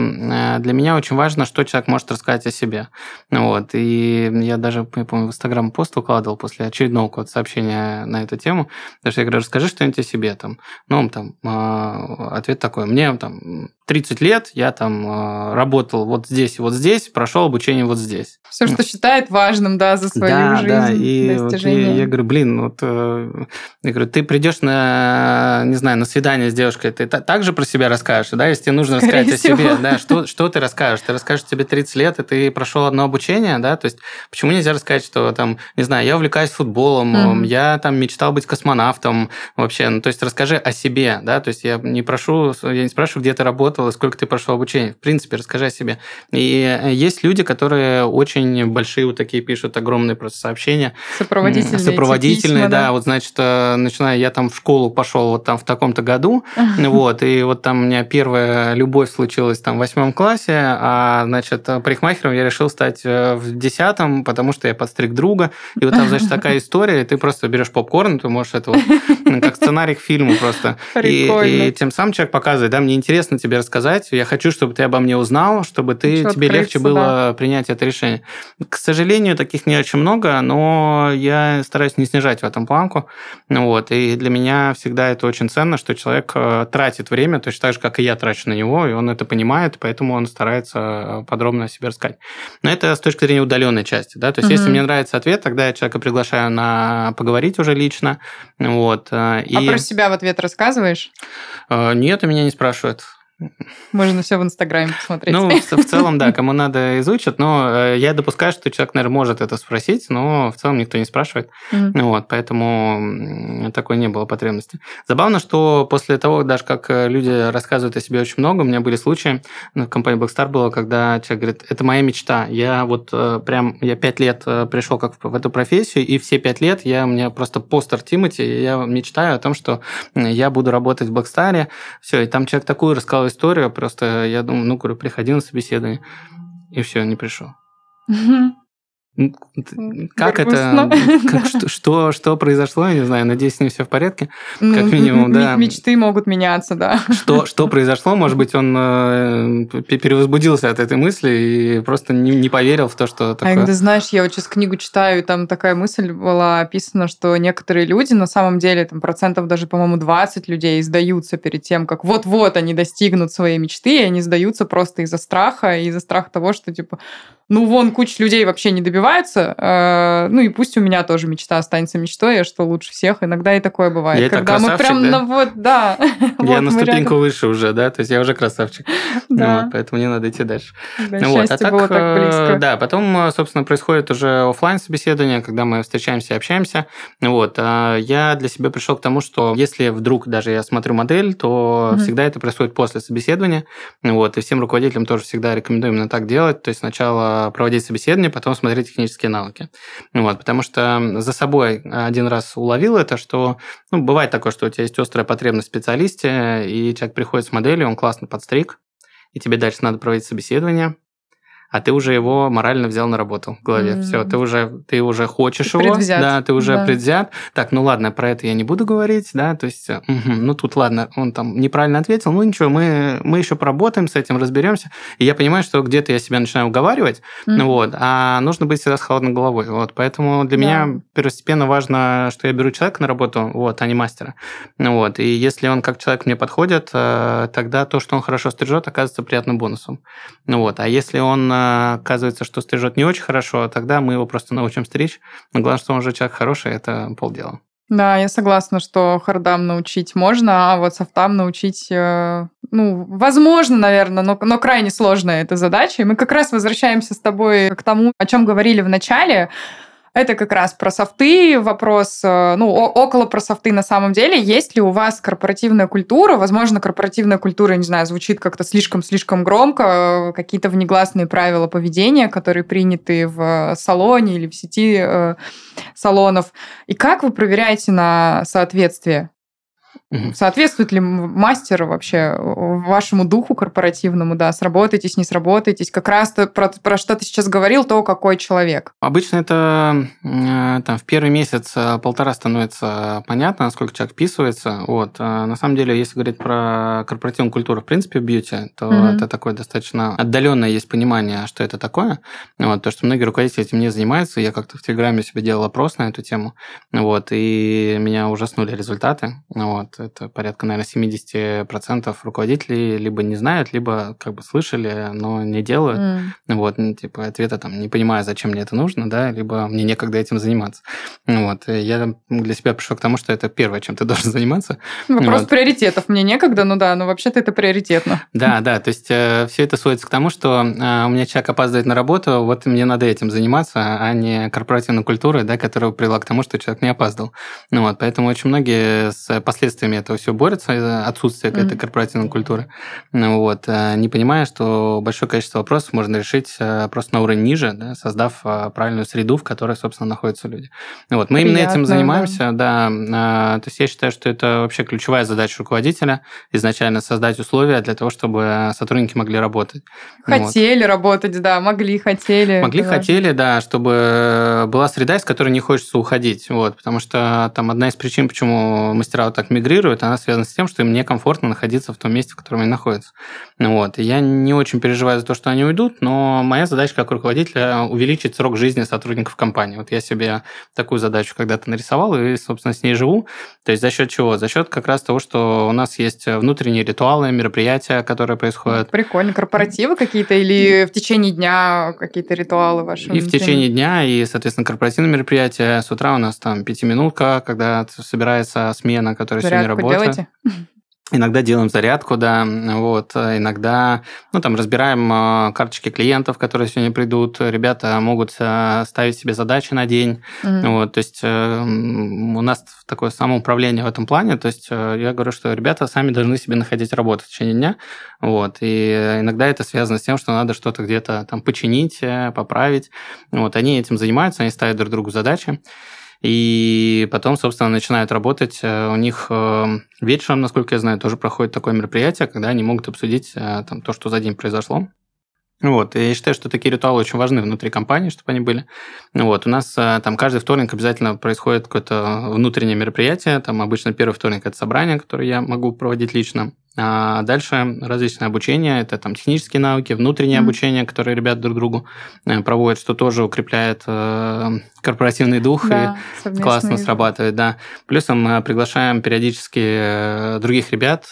Speaker 2: для меня очень важно, что человек может рассказать о себе. Вот. И я даже, я помню, в Инстаграм пост укладывал после очередного какого сообщения на эту тему. Потому что я говорю, расскажи что-нибудь о себе. Там. Ну, там, ответ такой. Мне там 30 лет я там э, работал вот здесь и вот здесь, прошел обучение вот здесь.
Speaker 1: Все, что считает важным, да, за свою да, жизнь, да.
Speaker 2: И вот я, я говорю, блин, вот э, я говорю, ты придешь на, не знаю, на свидание с девушкой, ты так же про себя расскажешь, да, если тебе нужно Скорее рассказать всего. о себе, да, что, что ты расскажешь? Ты расскажешь, тебе 30 лет, и ты прошел одно обучение, да, то есть почему нельзя рассказать, что там, не знаю, я увлекаюсь футболом, mm-hmm. я там мечтал быть космонавтом вообще, ну, то есть расскажи о себе, да, то есть я не прошу, я не спрашиваю, где ты работал и сколько ты прошел обучение, в принципе, расскажи о себе. И э, есть люди, которые очень большие вот такие пишут, огромные просто сообщения.
Speaker 1: Сопроводительные.
Speaker 2: Сопроводительные, письма, да. да. Вот, значит, э, начиная, я там в школу пошел вот там в таком-то году, вот, и вот там у меня первая любовь случилась там в восьмом классе, а, значит, парикмахером я решил стать э, в десятом, потому что я подстриг друга, и вот там, значит, такая история, и ты просто берешь попкорн, ты можешь это вот, как сценарий к фильму просто. И, и тем самым человек показывает, да, мне интересно тебе рассказать, я хочу, чтобы ты обо мне узнал, чтобы ты, тебе легче было да. принять это решение. К сожалению, таких не очень много, но я стараюсь не снижать в этом планку. Вот. И для меня всегда это очень ценно, что человек э, тратит время точно так же, как и я трачу на него, и он это понимает, поэтому он старается э, подробно о себе рассказать. Но это с точки зрения удаленной части. Да? То есть, угу. если мне нравится ответ, тогда я человека приглашаю на поговорить уже лично. Вот.
Speaker 1: Э, и... А про себя в ответ рассказываешь?
Speaker 2: Нет, и меня не спрашивают.
Speaker 1: Можно все в Инстаграме посмотреть.
Speaker 2: Ну, в, в целом, да, (laughs) кому надо изучат, но э, я допускаю, что человек, наверное, может это спросить, но в целом никто не спрашивает. Mm-hmm. Вот, поэтому такой не было потребности. Забавно, что после того, даже как э, люди рассказывают о себе очень много, у меня были случаи, ну, в компании Blackstar было, когда человек говорит, это моя мечта. Я вот э, прям, я пять лет пришел как в эту профессию, и все пять лет я, у меня просто постер Тимати, я мечтаю о том, что я буду работать в Blackstar. Все, и там человек такую рассказал рассказал историю, просто я думаю, ну, говорю, приходи на собеседование. И все, не пришел. (laughs) Как это? Как, что, что, что произошло? Я не знаю, надеюсь, с ним все в порядке.
Speaker 1: Ну, как минимум, да. Мечты могут меняться, да.
Speaker 2: Что, что (laughs) произошло? Может быть, он э, перевозбудился от этой мысли и просто не, не поверил в то, что а такое.
Speaker 1: А ты знаешь, я вот сейчас книгу читаю, и там такая мысль была описана, что некоторые люди, на самом деле, там процентов даже, по-моему, 20 людей сдаются перед тем, как вот-вот они достигнут своей мечты, и они сдаются просто из-за страха, из-за страха того, что, типа, ну, вон куча людей вообще не добиваются, э, ну, и пусть у меня тоже мечта останется мечтой, что лучше всех. Иногда и такое бывает.
Speaker 2: Я
Speaker 1: когда мы прям
Speaker 2: да?
Speaker 1: на вот, да. (laughs)
Speaker 2: Я вот на ступеньку рядом. выше уже, да, то есть я уже красавчик. (laughs) Да. Вот, поэтому не надо идти дальше.
Speaker 1: Да, ну, вот. а так, было так близко.
Speaker 2: Э, да, потом, собственно, происходит уже офлайн собеседование, когда мы встречаемся и общаемся. Вот. А я для себя пришел к тому, что если вдруг даже я смотрю модель, то угу. всегда это происходит после собеседования. Вот. И всем руководителям тоже всегда рекомендую именно так делать. То есть сначала проводить собеседование, потом смотреть технические навыки. Вот. Потому что за собой один раз уловил это, что ну, бывает такое, что у тебя есть острая потребность в специалисте, и человек приходит с моделью, он классно подстриг, и тебе дальше надо проводить собеседование, а ты уже его морально взял на работу в голове. Mm-hmm. Все, ты уже, ты уже хочешь ты его, предвзят. да, ты уже да. предвзят. Так, ну ладно, про это я не буду говорить, да, то есть, угу, ну тут ладно, он там неправильно ответил, ну ничего, мы, мы еще поработаем с этим, разберемся. И я понимаю, что где-то я себя начинаю уговаривать, mm-hmm. вот, а нужно быть всегда с холодной головой, вот, поэтому для да. меня первостепенно важно, что я беру человека на работу, вот, а не мастера, вот, и если он как человек мне подходит, э, тогда то, что он хорошо стрижет, оказывается приятным бонусом, ну вот, а если он э, оказывается, что стрижет не очень хорошо, тогда мы его просто научим стричь. Но главное, что он уже человек хороший, это полдела.
Speaker 1: Да, я согласна, что хардам научить можно, а вот софтам научить, э, ну, возможно, наверное, но, но крайне сложная эта задача. И мы как раз возвращаемся с тобой к тому, о чем говорили в начале, это как раз про софты вопрос, э, ну, около про софты на самом деле. Есть ли у вас корпоративная культура? Возможно, корпоративная культура, не знаю, звучит как-то слишком-слишком громко, какие-то внегласные правила поведения, которые приняты в салоне или в сети э, салонов. И как вы проверяете на соответствие? Соответствует ли мастер вообще вашему духу корпоративному, да, сработаетесь, не сработаетесь? Как раз то про, про что ты сейчас говорил, то какой человек.
Speaker 2: Обычно это э, там, в первый месяц э, полтора становится понятно, насколько человек вписывается. Вот. На самом деле, если говорить про корпоративную культуру, в принципе, бьюти, то mm-hmm. это такое достаточно отдаленное есть понимание, что это такое. Вот. То, что многие руководители этим не занимаются. Я как-то в Телеграме себе делал опрос на эту тему. Вот. И меня ужаснули результаты. Вот это порядка, наверное, 70% руководителей либо не знают, либо как бы слышали, но не делают. Mm. Вот, ну, типа, ответа там, не понимаю, зачем мне это нужно, да, либо мне некогда этим заниматься. Вот, я для себя пришел к тому, что это первое, чем ты должен заниматься.
Speaker 1: Вопрос
Speaker 2: вот.
Speaker 1: приоритетов. Мне некогда, ну да, но вообще-то это приоритетно.
Speaker 2: Да, да, то есть э, все это сводится к тому, что э, у меня человек опаздывает на работу, вот мне надо этим заниматься, а не корпоративной культурой, да, которая привела к тому, что человек не опаздывал. Ну вот, поэтому очень многие с последствиями последствиями этого все борются, отсутствие mm-hmm. этой корпоративной культуры. Ну вот, э, не понимая, что большое количество вопросов можно решить э, просто на уровень ниже, да, создав э, правильную среду, в которой, собственно, находятся люди. Вот, мы Приятно, именно этим занимаемся, да. да. То есть я считаю, что это вообще ключевая задача руководителя, изначально создать условия для того, чтобы сотрудники могли работать.
Speaker 1: Хотели вот. работать, да, могли, хотели.
Speaker 2: Могли, хотели, да, чтобы была среда, из которой не хочется уходить. Вот, потому что там одна из причин, почему мастера вот так мигрируют, мигрируют, она связана с тем, что им некомфортно находиться в том месте, в котором они находятся. Вот. И я не очень переживаю за то, что они уйдут, но моя задача как руководителя увеличить срок жизни сотрудников компании. Вот я себе такую задачу когда-то нарисовал и, собственно, с ней живу. То есть за счет чего? За счет как раз того, что у нас есть внутренние ритуалы, мероприятия, которые происходят.
Speaker 1: Прикольно. Корпоративы какие-то или в течение дня какие-то ритуалы ваши?
Speaker 2: И в течение дня, и, соответственно, корпоративные мероприятия. С утра у нас там пятиминутка, когда собирается смена, которая Зарядку работает. Делаете? Иногда делаем зарядку, да, вот, иногда, ну, там, разбираем э, карточки клиентов, которые сегодня придут, ребята могут э, ставить себе задачи на день, mm-hmm. вот, то есть э, у нас такое самоуправление в этом плане, то есть я говорю, что ребята сами должны себе находить работу в течение дня, вот, и иногда это связано с тем, что надо что-то где-то там починить, поправить, вот, они этим занимаются, они ставят друг другу задачи, и потом, собственно, начинают работать. Э, у них э, вечером, насколько я знаю, тоже проходит такое мероприятие, когда они могут обсудить э, там, то, что за день произошло. Вот, и я считаю, что такие ритуалы очень важны внутри компании, чтобы они были. Вот, у нас там каждый вторник обязательно происходит какое-то внутреннее мероприятие. Там обычно первый вторник – это собрание, которое я могу проводить лично. А дальше различные обучения, это там технические навыки, внутреннее mm-hmm. обучение, которые ребят друг другу э, проводят, что тоже укрепляет э, корпоративный дух да, и классно срабатывает, да. Плюсом мы приглашаем периодически э, других ребят,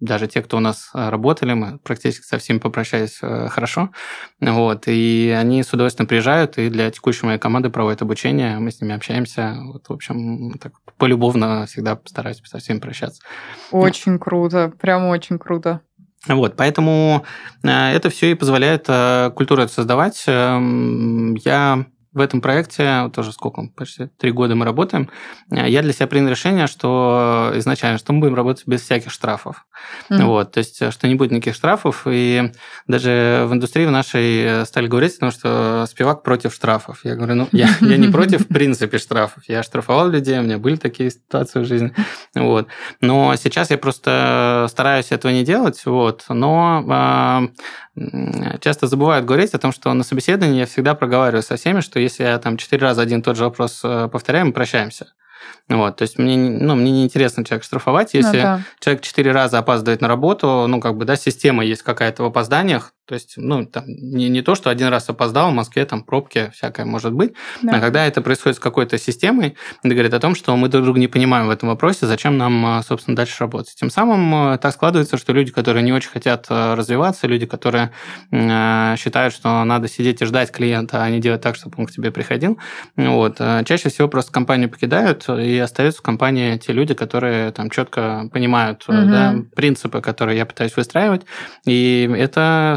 Speaker 2: даже те, кто у нас работали, мы практически со всеми попрощались хорошо, вот, и они с удовольствием приезжают и для текущей моей команды проводят обучение, мы с ними общаемся, вот, в общем, так полюбовно всегда стараюсь со всеми прощаться.
Speaker 1: Очень круто, прям очень круто.
Speaker 2: Вот, поэтому э, это все и позволяет э, культуру создавать. Эм, я в этом проекте, тоже сколько, почти три года мы работаем, э, я для себя принял решение, что изначально, что мы будем работать без всяких штрафов. Mm-hmm. Вот, то есть, что не будет никаких штрафов, и даже в индустрии в нашей стали говорить, потому что спивак против штрафов. Я говорю, ну, я, я не против, в принципе, штрафов. Я штрафовал людей, у меня были такие ситуации в жизни. Вот. Но сейчас я просто стараюсь этого не делать, вот, но э, часто забывают говорить о том, что на собеседовании я всегда проговариваю со всеми, что если я там четыре раза один и тот же вопрос э, повторяю, мы прощаемся. Вот, то есть мне, ну, мне не интересно человек штрафовать, если ну, да. человек четыре раза опаздывает на работу, ну, как бы, да, система есть какая-то в опозданиях, то есть, ну, там, не, не то, что один раз опоздал, в Москве там пробки всякое может быть, да. а когда это происходит с какой-то системой, это говорит о том, что мы друг друга не понимаем в этом вопросе, зачем нам, а, собственно, дальше работать. Тем самым э, так складывается, что люди, которые не очень хотят э, развиваться, люди, которые считают, что надо сидеть и ждать клиента, а не делать так, чтобы он к тебе приходил, вот, чаще всего просто компанию покидают и остаются в компании те люди, которые там четко понимают угу. да, принципы, которые я пытаюсь выстраивать, и это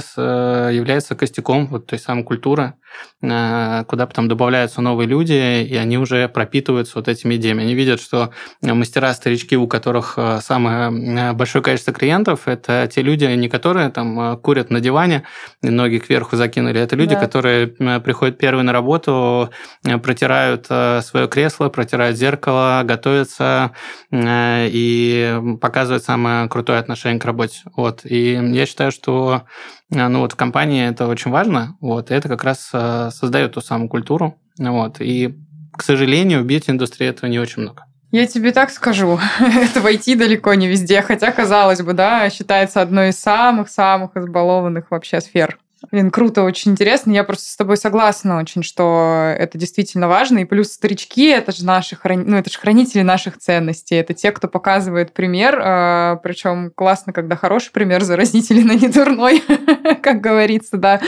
Speaker 2: является костяком вот той самой культуры, э, куда потом добавляются новые люди, и они уже пропитываются вот этими идеями. Они видят, что мастера-старички, у которых э, самое большое количество клиентов, это те люди, не которые там курят на диване, ноги кверху закинули, это люди, да. которые приходят первые на работу, протирают свое кресло, протирают зеркало, готовятся и показывают самое крутое отношение к работе. Вот. И я считаю, что а, ну вот в компании это очень важно, вот, и это как раз э, создает ту самую культуру, вот, и, к сожалению, в бьюти-индустрии этого не очень много.
Speaker 1: Я тебе так скажу, (laughs) это войти далеко не везде, хотя, казалось бы, да, считается одной из самых-самых избалованных вообще сфер Блин, круто, очень интересно. Я просто с тобой согласна очень, что это действительно важно. И плюс старички это же наши ну, это же хранители наших ценностей. Это те, кто показывает пример. А, Причем классно, когда хороший пример заразителен, (laughs) а не дурной, (laughs) как говорится, да.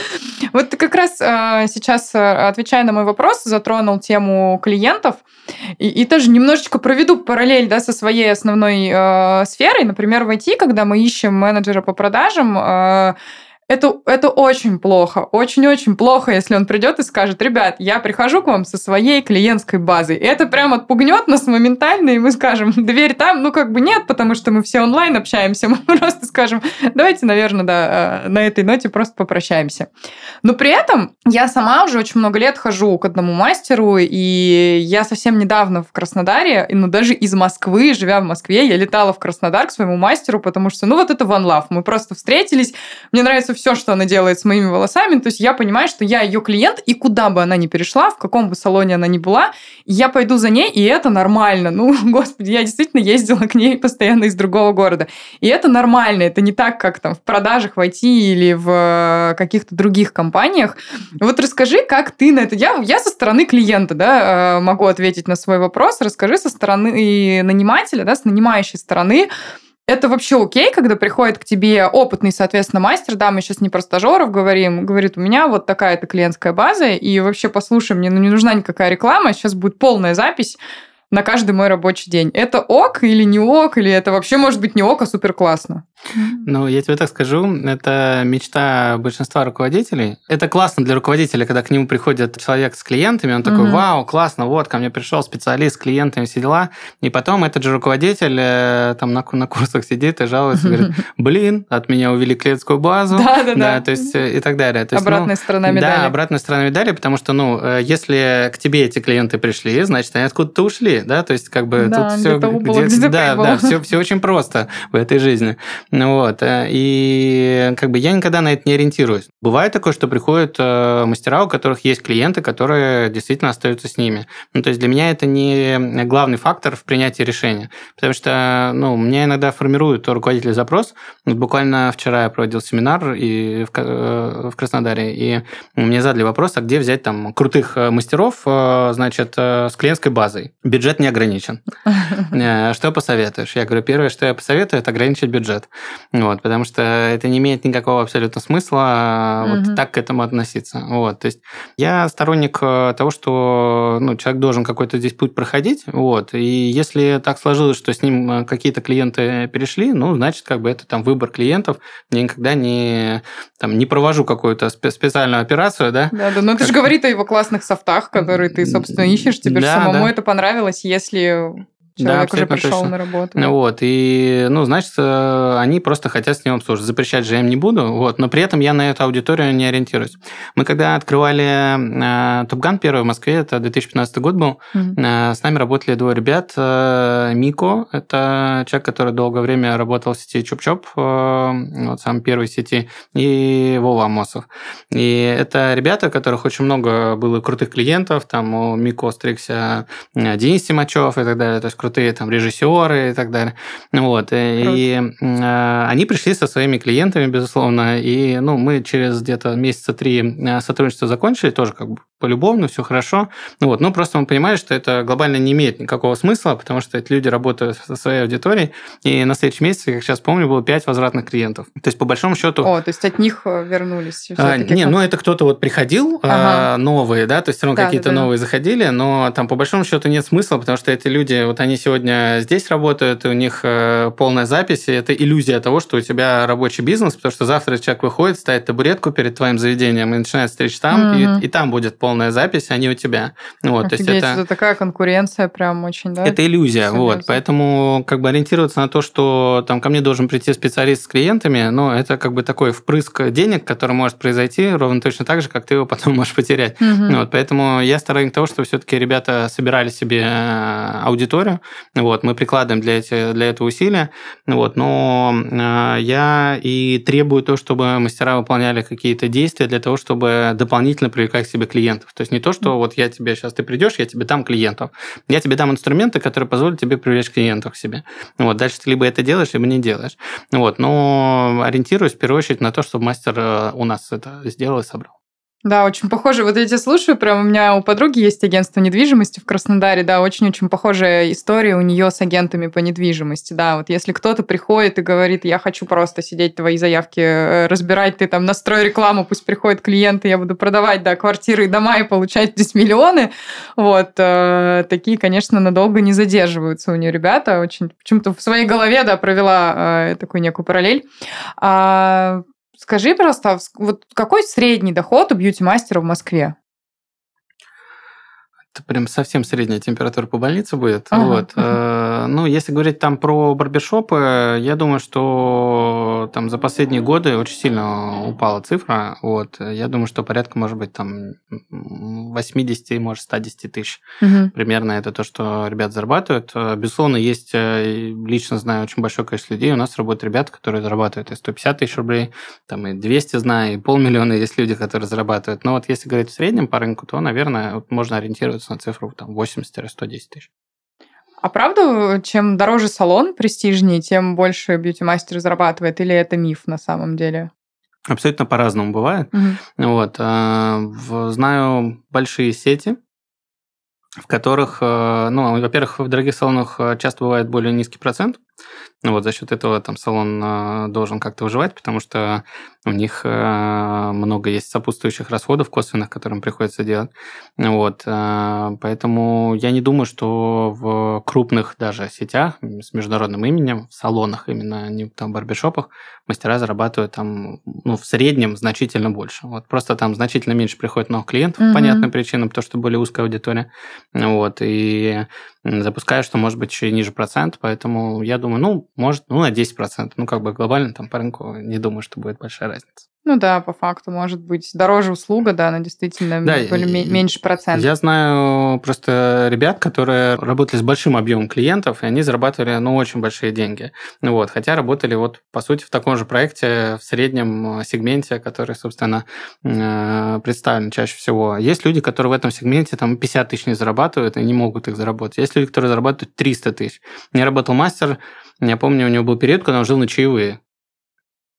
Speaker 1: Вот ты как раз а, сейчас, а, отвечая на мой вопрос, затронул тему клиентов. И, и тоже немножечко проведу параллель да, со своей основной э, сферой. Например, в IT, когда мы ищем менеджера по продажам, э, это, это очень плохо, очень-очень плохо, если он придет и скажет, ребят, я прихожу к вам со своей клиентской базой. И это прям отпугнет нас моментально, и мы скажем, (laughs) дверь там, ну как бы нет, потому что мы все онлайн общаемся, (laughs) мы просто скажем, давайте, наверное, да, э, на этой ноте просто попрощаемся. Но при этом я сама уже очень много лет хожу к одному мастеру, и я совсем недавно в Краснодаре, ну даже из Москвы, живя в Москве, я летала в Краснодар к своему мастеру, потому что, ну вот это One Love, мы просто встретились, мне нравится все, что она делает с моими волосами. То есть я понимаю, что я ее клиент, и куда бы она ни перешла, в каком бы салоне она ни была, я пойду за ней, и это нормально. Ну, (laughs) господи, я действительно ездила к ней постоянно из другого города. И это нормально. Это не так, как там в продажах в IT или в э, каких-то других компаниях. Вот расскажи, как ты на это... Я, я со стороны клиента, да, э, могу ответить на свой вопрос. Расскажи со стороны нанимателя, да, с нанимающей стороны, это вообще окей, когда приходит к тебе опытный, соответственно, мастер, да, мы сейчас не про стажеров говорим, говорит, у меня вот такая-то клиентская база, и вообще, послушай, мне ну, не нужна никакая реклама, сейчас будет полная запись, на каждый мой рабочий день. Это ок или не ок, или это вообще может быть не ок, а супер классно?
Speaker 2: Ну, я тебе так скажу, это мечта большинства руководителей. Это классно для руководителя, когда к нему приходит человек с клиентами, он такой, вау, классно, вот, ко мне пришел специалист с клиентами, все дела. И потом этот же руководитель э, там на, на курсах сидит и жалуется, говорит, (laughs) блин, от меня увели клиентскую базу. Да, да, да. То есть э, и так далее. То
Speaker 1: есть, обратная
Speaker 2: ну,
Speaker 1: сторона медали.
Speaker 2: Да, обратная сторона медали, потому что, ну, э, если к тебе эти клиенты пришли, значит, они откуда-то ушли были, да, то есть как бы
Speaker 1: да,
Speaker 2: тут все,
Speaker 1: где где, где
Speaker 2: да, да, все, все очень просто в этой жизни, вот, э, и как бы я никогда на это не ориентируюсь. Бывает такое, что приходят э, мастера, у которых есть клиенты, которые действительно остаются с ними. Ну, то есть для меня это не главный фактор в принятии решения, потому что, ну, меня иногда формирует руководитель запрос. Вот буквально вчера я проводил семинар и в, в Краснодаре, и мне задали вопрос, а где взять там крутых мастеров, значит, с клиентской базой. Бюджет не ограничен. (laughs) Э, что посоветуешь? Я говорю, первое, что я посоветую, это ограничить бюджет. Вот, потому что это не имеет никакого абсолютно смысла вот так к этому относиться. Вот, то есть я сторонник э, того, что ну, человек должен какой-то здесь путь проходить, вот, и если так сложилось, что с ним э, какие-то клиенты перешли, ну, значит, как бы это там выбор клиентов. Я никогда не, там, не провожу какую-то специальную операцию, да.
Speaker 1: Да, да, но ты же говорит о его классных софтах, которые ты, собственно, ищешь, тебе да, же самому да. это понравилось, если Человек да, уже пришел точно. на работу.
Speaker 2: Вот, и, ну, значит, э, они просто хотят с ним обслуживать. Запрещать же я им не буду, вот, но при этом я на эту аудиторию не ориентируюсь. Мы когда открывали э, Топган первый в Москве, это 2015 год был, mm-hmm. э, с нами работали двое ребят. Э, Мико, это человек, который долгое время работал в сети Чуп-Чоп, э, вот сам первый сети, и Вова Амосов. И это ребята, у которых очень много было крутых клиентов, там у Мико стригся э, Денис Тимачев и так далее, то есть крутые там режиссеры и так далее. Вот. И э, они пришли со своими клиентами, безусловно, и ну, мы через где-то месяца три э, сотрудничество закончили, тоже как бы полюбовно, все хорошо. Ну, вот. Но просто мы понимали, что это глобально не имеет никакого смысла, потому что эти люди работают со своей аудиторией, и на следующий месяц, как сейчас помню, было 5 возвратных клиентов. То есть, по большому счету...
Speaker 1: О, то есть от них э, вернулись?
Speaker 2: А, не, ну это кто-то вот приходил, ага. новые, да, то есть все равно да, какие-то да, да. новые заходили, но там по большому счету нет смысла, потому что эти люди, вот они сегодня здесь работают, у них э, полная запись, и это иллюзия того, что у тебя рабочий бизнес, потому что завтра человек выходит, ставит табуретку перед твоим заведением и начинает встреч там, угу. и, и там будет полная запись, а не у тебя. Вот,
Speaker 1: то есть это... это такая конкуренция прям очень, да?
Speaker 2: Это иллюзия, вот, поэтому как бы ориентироваться на то, что там ко мне должен прийти специалист с клиентами, ну, это как бы такой впрыск денег, который может произойти ровно точно так же, как ты его (laughs) потом можешь потерять. Угу. Вот, поэтому я сторонник того, что все-таки ребята собирали себе э, аудиторию, вот, мы прикладываем для, эти, для этого усилия, вот, но э, я и требую то, чтобы мастера выполняли какие-то действия для того, чтобы дополнительно привлекать к себе клиентов. То есть не то, что вот я тебе сейчас, ты придешь, я тебе дам клиентов. Я тебе дам инструменты, которые позволят тебе привлечь клиентов к себе. Вот, дальше ты либо это делаешь, либо не делаешь. Вот, но ориентируюсь в первую очередь на то, чтобы мастер э, у нас это сделал и собрал.
Speaker 1: Да, очень похоже. Вот я тебя слушаю, прям у меня у подруги есть агентство недвижимости в Краснодаре, да, очень-очень похожая история у нее с агентами по недвижимости, да. Вот если кто-то приходит и говорит, я хочу просто сидеть твои заявки э, разбирать, ты там настрой рекламу, пусть приходят клиенты, я буду продавать, да, квартиры и дома и получать здесь миллионы, вот, э, такие, конечно, надолго не задерживаются у нее ребята, очень почему-то в своей голове, да, провела э, такую некую параллель. А, Скажи, просто, вот какой средний доход у бьюти-мастера в Москве?
Speaker 2: Это прям совсем средняя температура по больнице будет. Ага. Вот. Э, ну, если говорить там про барбершопы, я думаю, что там за последние годы очень сильно упала цифра. Вот. Я думаю, что порядка, может быть, там 80, может, 110 тысяч. Угу. Примерно это то, что ребят зарабатывают. Э, безусловно, есть, э, лично знаю очень большое количество людей. У нас работают ребята, которые зарабатывают и 150 тысяч рублей, там и 200 знаю, и полмиллиона есть люди, которые зарабатывают. Но вот если говорить в среднем по рынку, то, наверное, вот можно ориентироваться на цифру там 80-110 тысяч.
Speaker 1: А правда, чем дороже салон престижнее, тем больше бьюти-мастер зарабатывает? Или это миф на самом деле?
Speaker 2: Абсолютно по-разному бывает. Угу. Вот, э, знаю большие сети, в которых, э, ну, во-первых, в дорогих салонах э, часто бывает более низкий процент, ну вот за счет этого там салон э, должен как-то выживать, потому что у них э, много есть сопутствующих расходов косвенных, которым приходится делать. Вот, э, поэтому я не думаю, что в крупных даже сетях с международным именем, в салонах именно, не там барбершопах, мастера зарабатывают там, ну, в среднем значительно больше. Вот просто там значительно меньше приходит новых клиентов, mm-hmm. по понятным причинам, потому что более узкая аудитория. Вот, и запускаю, что может быть еще и ниже процент, поэтому я думаю, ну, может, ну, на 10%. Ну, как бы глобально там по рынку не думаю, что будет большая разница.
Speaker 1: Ну да, по факту, может быть, дороже услуга, да, она действительно да, меньше процентов.
Speaker 2: Я знаю просто ребят, которые работали с большим объемом клиентов, и они зарабатывали, ну, очень большие деньги. Вот, хотя работали вот, по сути, в таком же проекте, в среднем э, сегменте, который, собственно, э, представлен чаще всего. Есть люди, которые в этом сегменте там 50 тысяч не зарабатывают и не могут их заработать. Есть люди, которые зарабатывают 300 тысяч. Я работал мастер, я помню, у него был период, когда он жил на чаевые.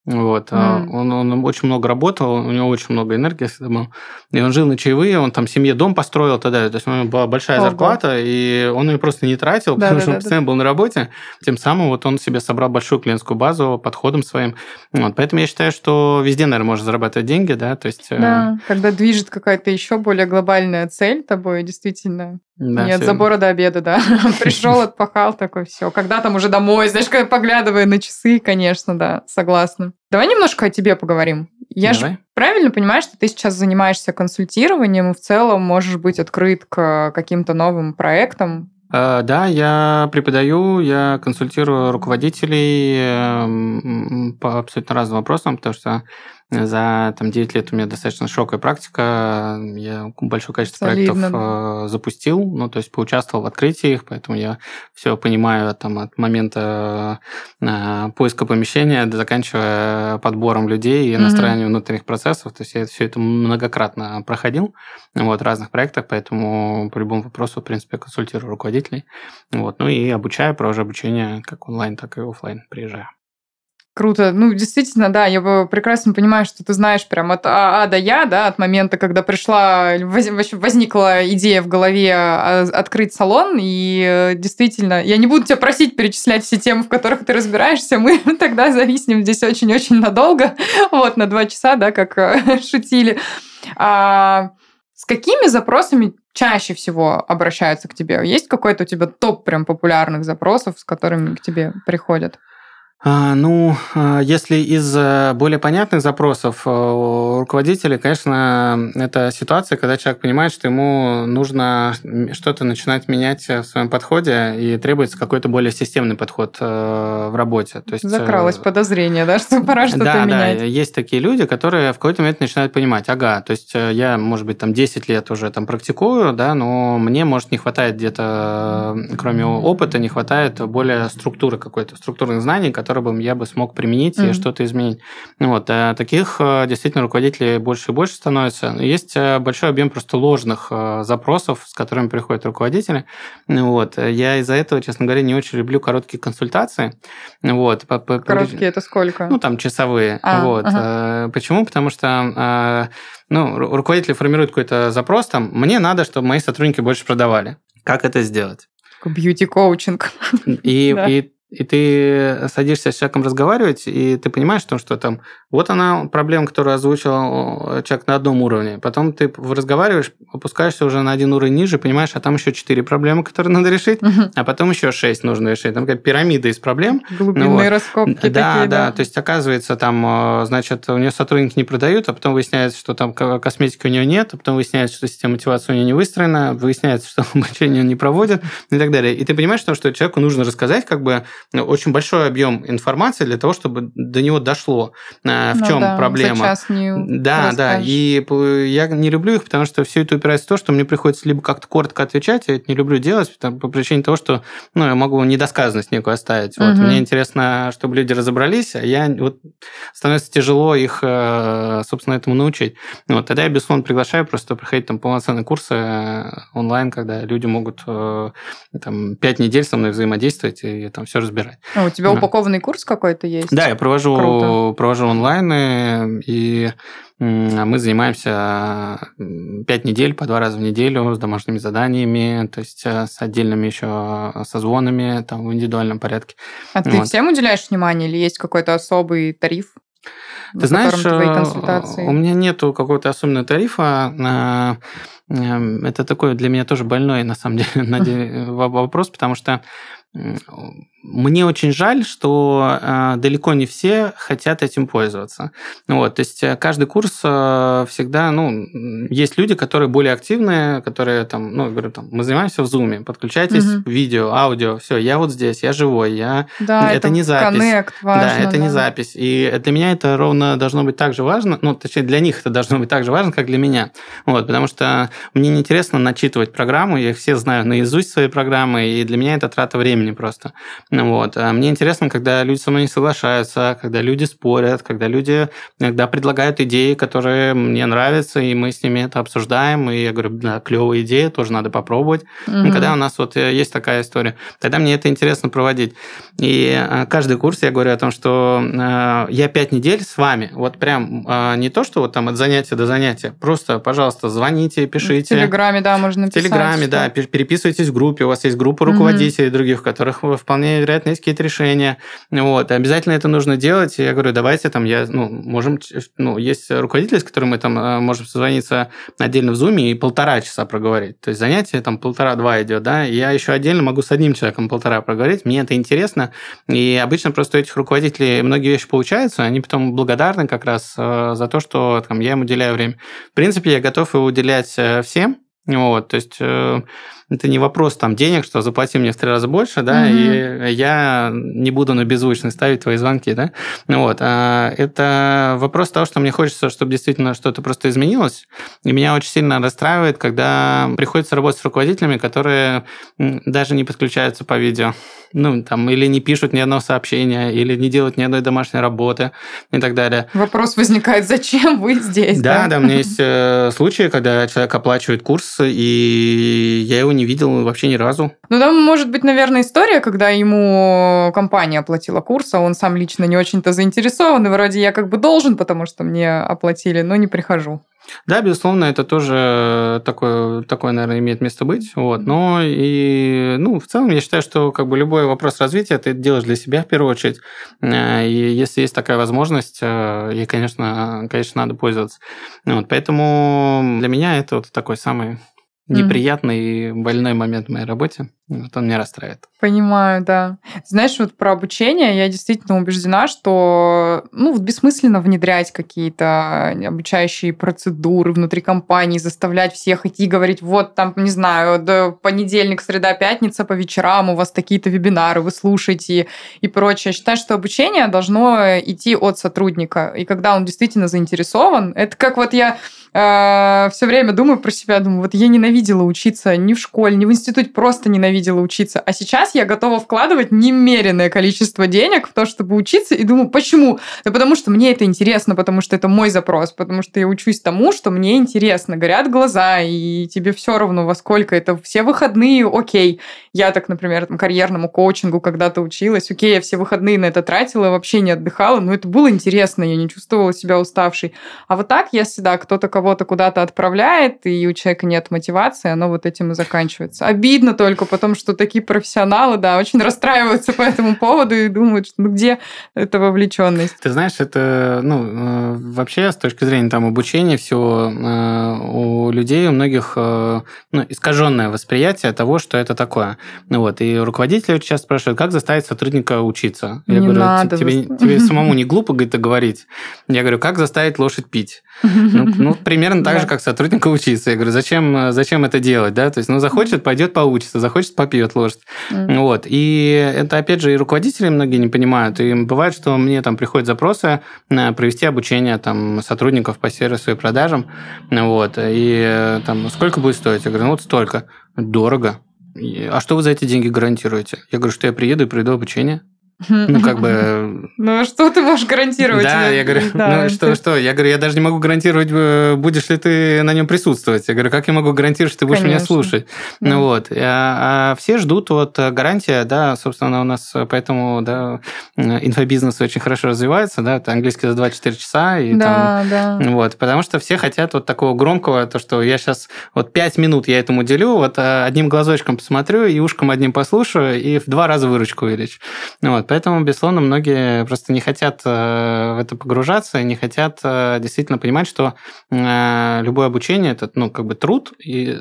Speaker 2: Вот. Mm. Он, он очень много работал, у него очень много энергии всегда было. И он жил на чаевые, он там семье дом построил тогда. То есть у него была большая Ого. зарплата, и он ее просто не тратил, да, потому да, что да, он постоянно да. был на работе. Тем самым вот он себе собрал большую клиентскую базу подходом своим. Вот. Поэтому я считаю, что везде, наверное, можно зарабатывать деньги, да, то есть...
Speaker 1: Э, да, когда движет какая-то еще более глобальная цель тобой, действительно, да, Нет, все. забора до обеда, да. (laughs) Пришел, отпахал, такой, все. Когда там уже домой, знаешь, поглядывая на часы, конечно, да, согласна. Давай немножко о тебе поговорим. Я Давай. же правильно понимаю, что ты сейчас занимаешься консультированием и в целом можешь быть открыт к каким-то новым проектам.
Speaker 2: Uh, да, я преподаю, я консультирую руководителей эм, по абсолютно разным вопросам, потому что за там, 9 лет у меня достаточно широкая практика. Я большое количество Солидно, проектов. Э, запустил, ну, то есть поучаствовал в открытии их, поэтому я все понимаю там, от момента э, поиска помещения до заканчивая подбором людей и настраиванием mm-hmm. внутренних процессов. То есть я все это многократно проходил вот, в разных проектах, поэтому по любому вопросу, в принципе, консультирую руководителей. Вот, ну и обучаю, провожу обучение как онлайн, так и офлайн, приезжаю.
Speaker 1: Круто. Ну, действительно, да, я прекрасно понимаю, что ты знаешь прям от А, а до Я, да, от момента, когда пришла, возникла идея в голове а, открыть салон, и э, действительно, я не буду тебя просить перечислять все темы, в которых ты разбираешься, мы (laughs) тогда зависнем здесь очень-очень надолго, (laughs) вот, на два часа, да, как э, (laughs) шутили. А, с какими запросами чаще всего обращаются к тебе? Есть какой-то у тебя топ прям популярных запросов, с которыми к тебе приходят?
Speaker 2: А, ну, а, если из э, более понятных запросов э, у руководителей, конечно, это ситуация, когда человек понимает, что ему нужно что-то начинать менять в своем подходе и требуется какой-то более системный подход э, в работе.
Speaker 1: То есть, Закралось подозрение, да, (laughs) что пора что-то
Speaker 2: да,
Speaker 1: менять.
Speaker 2: Да, есть такие люди, которые в какой-то момент начинают понимать, ага, то есть я, может быть, там 10 лет уже там практикую, да, но мне, может, не хватает где-то, кроме опыта, не хватает более структуры какой-то, структурных знаний, которые который бы я бы смог применить mm-hmm. и что-то изменить. Ну вот. А таких э, действительно руководителей больше и больше становится. Есть э, большой объем просто ложных запросов, с которыми приходят руководители. Ну вот. Я из-за этого, честно говоря, не очень люблю короткие консультации. Вот.
Speaker 1: Короткие это сколько?
Speaker 2: Ну, там, часовые. А, вот. Ага. Почему? Потому что ну, руководители формируют какой-то запрос, там, мне надо, чтобы мои сотрудники больше продавали. Как это сделать?
Speaker 1: Бьюти-коучинг.
Speaker 2: И, (laughs) да. и и ты садишься с человеком разговаривать, и ты понимаешь, что, что там вот она проблема, которую озвучил человек на одном уровне. Потом ты разговариваешь, опускаешься уже на один уровень ниже, понимаешь, а там еще четыре проблемы, которые (laughs) надо решить, угу. а потом еще шесть нужно решить. Там какая пирамида из проблем.
Speaker 1: Глубинные ну, вот. раскопки
Speaker 2: да,
Speaker 1: такие,
Speaker 2: да, да. То есть, оказывается, там, э, значит, у нее сотрудники не продают, а потом выясняется, что там косметики у нее нет, а потом выясняется, что система мотивации у нее не выстроена, выясняется, (laughs) что обучение он не проводит и так далее. И ты понимаешь, что человеку нужно рассказать как бы очень большой объем информации для того, чтобы до него дошло, э, в ну, чем да, проблема.
Speaker 1: Не
Speaker 2: да, да. И я не люблю их, потому что все это упирается в то, что мне приходится либо как-то коротко отвечать, я это не люблю делать, по причине того, что ну, я могу недосказанность некую оставить. Угу. Вот. Мне интересно, чтобы люди разобрались, а я вот становится тяжело их, э, собственно, этому научить. Вот. Тогда я, безусловно, приглашаю просто проходить там полноценные курсы э, онлайн, когда люди могут там пять недель со мной взаимодействовать и там все разбирать.
Speaker 1: А у тебя да. упакованный курс какой-то есть?
Speaker 2: Да, я провожу, провожу онлайн, и мы занимаемся пять недель, по два раза в неделю с домашними заданиями, то есть э, с отдельными еще созвонами там, в индивидуальном порядке.
Speaker 1: А вот. ты всем уделяешь внимание или есть какой-то особый тариф?
Speaker 2: Ты знаешь, э, у меня нету какого-то особенного тарифа. Эм, это такой для меня тоже больной, на самом деле, (laughs) вопрос, потому что мне очень жаль, что э, далеко не все хотят этим пользоваться. Вот, то есть э, каждый курс э, всегда, ну, есть люди, которые более активные, которые там, ну, говорю, там, мы занимаемся в Zoom, подключайтесь, угу. видео, аудио, все, я вот здесь, я живой, я...
Speaker 1: Да, это, это не запись. Connect важно,
Speaker 2: да, это да. не запись. И для меня это ровно должно быть так же важно, ну, точнее, для них это должно быть так же важно, как для меня. Вот, потому что мне неинтересно начитывать программу, я их все знаю наизусть свои программы, и для меня это трата времени просто. Вот. А мне интересно, когда люди со мной не соглашаются, когда люди спорят, когда люди иногда предлагают идеи, которые мне нравятся, и мы с ними это обсуждаем, и я говорю, да, клевая идея, тоже надо попробовать. Угу. Когда у нас вот э, есть такая история, тогда мне это интересно проводить. И э, каждый курс я говорю о том, что э, я пять недель с вами, вот прям не то, что вот там от занятия до занятия, просто, пожалуйста, звоните, пишите.
Speaker 1: В Телеграме, да, можно
Speaker 2: написать. В Телеграме, что... да, переписывайтесь в группе, у вас есть группа руководителей угу. других, которых вполне вероятно есть какие-то решения. Вот, обязательно это нужно делать. И я говорю, давайте там, я, ну, можем, ну, есть руководители, с которыми мы там э, можем созвониться отдельно в Zoom и полтора часа проговорить. То есть занятие там полтора-два идет, да, я еще отдельно могу с одним человеком полтора проговорить, мне это интересно, и обычно просто у этих руководителей многие вещи получаются, они потом благодарны как раз э, за то, что там, я им уделяю время. В принципе, я готов его уделять э, всем, вот, то есть это не вопрос там денег, что заплати мне в три раза больше, да, mm-hmm. и я не буду на беззвучный ставить твои звонки, да. Вот. А это вопрос того, что мне хочется, чтобы действительно что-то просто изменилось. И меня очень сильно расстраивает, когда приходится работать с руководителями, которые даже не подключаются по видео ну, там, или не пишут ни одного сообщения, или не делают ни одной домашней работы и так далее.
Speaker 1: Вопрос возникает, зачем вы здесь?
Speaker 2: Да, да, да у меня есть э, случаи, когда человек оплачивает курс, и я его не видел вообще ни разу.
Speaker 1: Ну, там может быть, наверное, история, когда ему компания оплатила курс, а он сам лично не очень-то заинтересован, и вроде я как бы должен, потому что мне оплатили, но не прихожу.
Speaker 2: Да, безусловно, это тоже такое, такое, наверное, имеет место быть. Вот. Но и, ну, в целом, я считаю, что как бы любой вопрос развития ты делаешь для себя в первую очередь. Э, и если есть такая возможность, э, ей, конечно, конечно, надо пользоваться. Вот. Поэтому для меня это вот такой самый неприятный и больной момент в моей работе. Вот он меня расстраивает.
Speaker 1: Понимаю, да. Знаешь, вот про обучение я действительно убеждена, что ну, вот бессмысленно внедрять какие-то обучающие процедуры внутри компании, заставлять всех идти говорить, вот там, не знаю, до понедельник, среда, пятница по вечерам у вас такие-то вебинары, вы слушаете и прочее. Я считаю, что обучение должно идти от сотрудника. И когда он действительно заинтересован, это как вот я э, все время думаю про себя, думаю, вот я ненавидела учиться ни в школе, ни в институте, просто ненавидела учиться. А сейчас я готова вкладывать немеренное количество денег в то, чтобы учиться. И думаю, почему? Да потому что мне это интересно, потому что это мой запрос, потому что я учусь тому, что мне интересно. Горят глаза, и тебе все равно во сколько это. Все выходные, окей. Я так, например, там, карьерному коучингу когда-то училась. Окей, я все выходные на это тратила, вообще не отдыхала, но это было интересно, я не чувствовала себя уставшей. А вот так, если, да, кто-то кого-то куда-то отправляет, и у человека нет мотивации, оно вот этим и заканчивается. Обидно только потом том, что такие профессионалы, да, очень расстраиваются по этому поводу и думают, что ну где эта вовлеченность.
Speaker 2: Ты знаешь, это, ну, э, вообще с точки зрения там обучения всего, э, у людей, у многих э, ну, искаженное восприятие того, что это такое. Ну вот, и руководители часто спрашивают, как заставить сотрудника учиться?
Speaker 1: Я не
Speaker 2: говорю,
Speaker 1: надо.
Speaker 2: Тебе, тебе (laughs) самому не глупо это говорить? Я говорю, как заставить лошадь пить? Ну, ну примерно так же, как сотрудника учиться. Я говорю, зачем, зачем это делать? Да? То есть, ну, захочет, пойдет поучится, захочет, попьет лошадь. Mm. Вот. И это, опять же, и руководители многие не понимают. И бывает, что мне там приходят запросы провести обучение там, сотрудников по сервису и продажам. Вот. И э, там, сколько будет стоить? Я говорю, ну, вот столько. Дорого. А что вы за эти деньги гарантируете? Я говорю, что я приеду и пройду обучение. Ну, как бы...
Speaker 1: Ну, а что ты можешь гарантировать?
Speaker 2: Да, я говорю, ну, что, что? Я говорю, я даже не могу гарантировать, э, будешь ли ты на нем присутствовать. Я говорю, как я могу гарантировать, что ты будешь меня слушать? Ну, вот. А, а все ждут вот э, гарантия, да, собственно, у нас поэтому, да, инфобизнес очень хорошо развивается, да, это английский за 24 часа. И
Speaker 1: да,
Speaker 2: там, да. Вот, потому что все хотят вот такого громкого, то, что я сейчас вот 5 минут я этому делю, вот э, одним глазочком посмотрю и ушком одним послушаю, и в два раза выручку увеличу. Вот, поэтому, безусловно, многие просто не хотят э, в это погружаться, не хотят э, действительно понимать, что э, любое обучение – это ну, как бы труд, и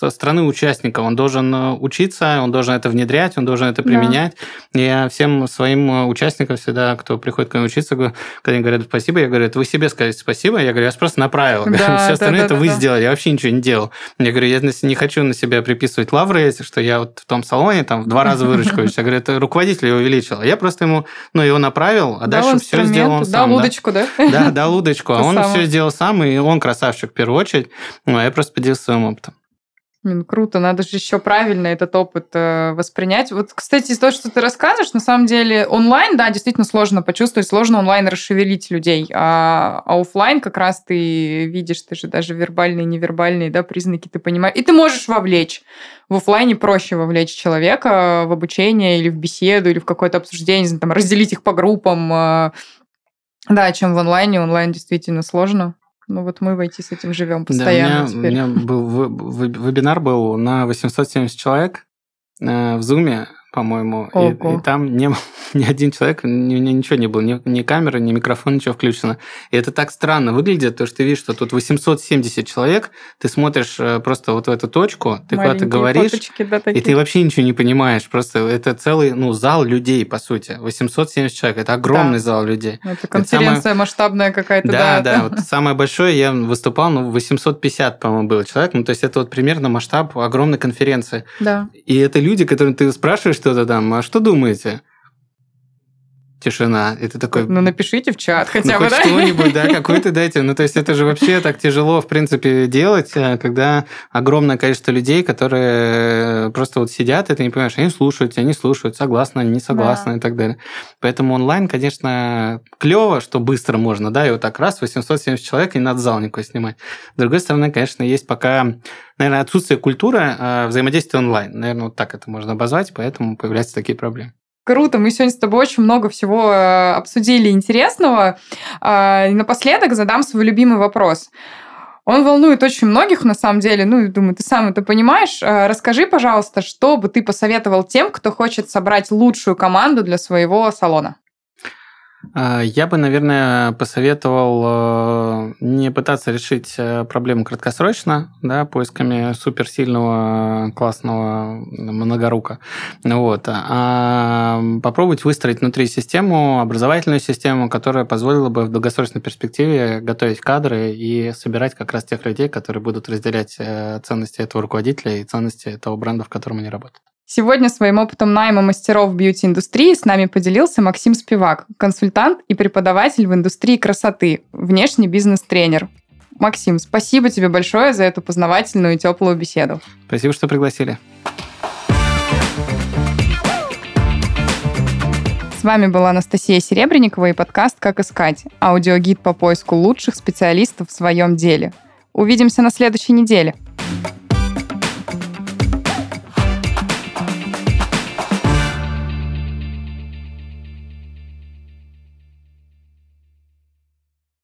Speaker 2: со стороны участника. Он должен э, учиться, он должен это внедрять, он должен это применять. Да. Я всем своим участникам всегда, кто приходит ко мне учиться, когда они говорят спасибо, я говорю, это вы себе скажете спасибо, я говорю, я просто направил. Да, (laughs) Все остальное да, это да, вы да. сделали, я вообще ничего не делал. Я говорю, я не хочу на себя приписывать лавры эти, что я вот в том салоне там в два раза выручку. Я говорю, это руководитель его увеличил. Я просто ему, ну, его направил, а дальше все сделал он сам.
Speaker 1: Да, удочку, да?
Speaker 2: Да, да, удочку. А (laughs) он все сделал сам, и он красавчик в первую очередь. Ну, а я просто поделился своим опытом.
Speaker 1: Блин, круто, надо же еще правильно этот опыт э, воспринять. Вот, кстати, из того, что ты рассказываешь, на самом деле онлайн, да, действительно сложно почувствовать, сложно онлайн расшевелить людей, а, а офлайн как раз ты видишь, ты же даже вербальные, невербальные, да, признаки ты понимаешь, и ты можешь вовлечь. В офлайне проще вовлечь человека в обучение или в беседу, или в какое-то обсуждение, там, разделить их по группам, э, да, чем в онлайне. Онлайн действительно сложно. Ну вот мы в IT с этим живем постоянно.
Speaker 2: Да, у, меня, у меня был вебинар был на 870 человек э, в Zoom по-моему. И, и там не, (laughs) ни один человек, ни, ни, ничего не было, ни, ни камера, ни микрофон, ничего включено. И это так странно выглядит, то, что ты видишь, что тут 870 человек, ты смотришь э, просто вот в эту точку, ты куда-то говоришь, фоточки, да, и ты вообще ничего не понимаешь. Просто это целый ну, зал людей, по сути. 870 человек, это огромный да. зал людей.
Speaker 1: Это конференция это самое... масштабная какая-то.
Speaker 2: Да, да. да вот самое большое я выступал, ну, 850, по-моему, было человек. Ну, то есть это вот примерно масштаб огромной конференции.
Speaker 1: Да.
Speaker 2: И это люди, которым ты спрашиваешь что-то там, а что думаете? Тишина. Это такой...
Speaker 1: Ну, напишите в чат
Speaker 2: ну,
Speaker 1: хотя
Speaker 2: ну,
Speaker 1: бы,
Speaker 2: хоть да? что-нибудь, да, (laughs) какой-то дайте. Ну, то есть это же вообще так тяжело, в принципе, делать, э, когда огромное количество людей, которые просто вот сидят, и ты не понимаешь, они слушают, они слушают, согласны, не согласны да. и так далее. Поэтому онлайн, конечно, клево, что быстро можно, да, и вот так раз 870 человек, и не надо зал никакой снимать. С другой стороны, конечно, есть пока, наверное, отсутствие культуры э, взаимодействия онлайн. Наверное, вот так это можно обозвать, поэтому появляются такие проблемы.
Speaker 1: Круто, мы сегодня с тобой очень много всего э, обсудили интересного. А, и напоследок задам свой любимый вопрос. Он волнует очень многих, на самом деле. Ну, думаю, ты сам это понимаешь. А, расскажи, пожалуйста, что бы ты посоветовал тем, кто хочет собрать лучшую команду для своего салона?
Speaker 2: А, я бы, наверное, посоветовал э, не пытаться решить э, проблему краткосрочно, да, поисками суперсильного, классного многорука, вот, а попробовать выстроить внутри систему, образовательную систему, которая позволила бы в долгосрочной перспективе готовить кадры и собирать как раз тех людей, которые будут разделять э, ценности этого руководителя и ценности того бренда, в котором они работают.
Speaker 1: Сегодня своим опытом найма мастеров бьюти-индустрии с нами поделился Максим Спивак, консультант и преподаватель в индустрии красоты, внешний бизнес-тренер. Максим, спасибо тебе большое за эту познавательную и теплую беседу.
Speaker 2: Спасибо, что пригласили.
Speaker 1: С вами была Анастасия Серебренникова и подкаст «Как искать» – аудиогид по поиску лучших специалистов в своем деле. Увидимся на следующей неделе.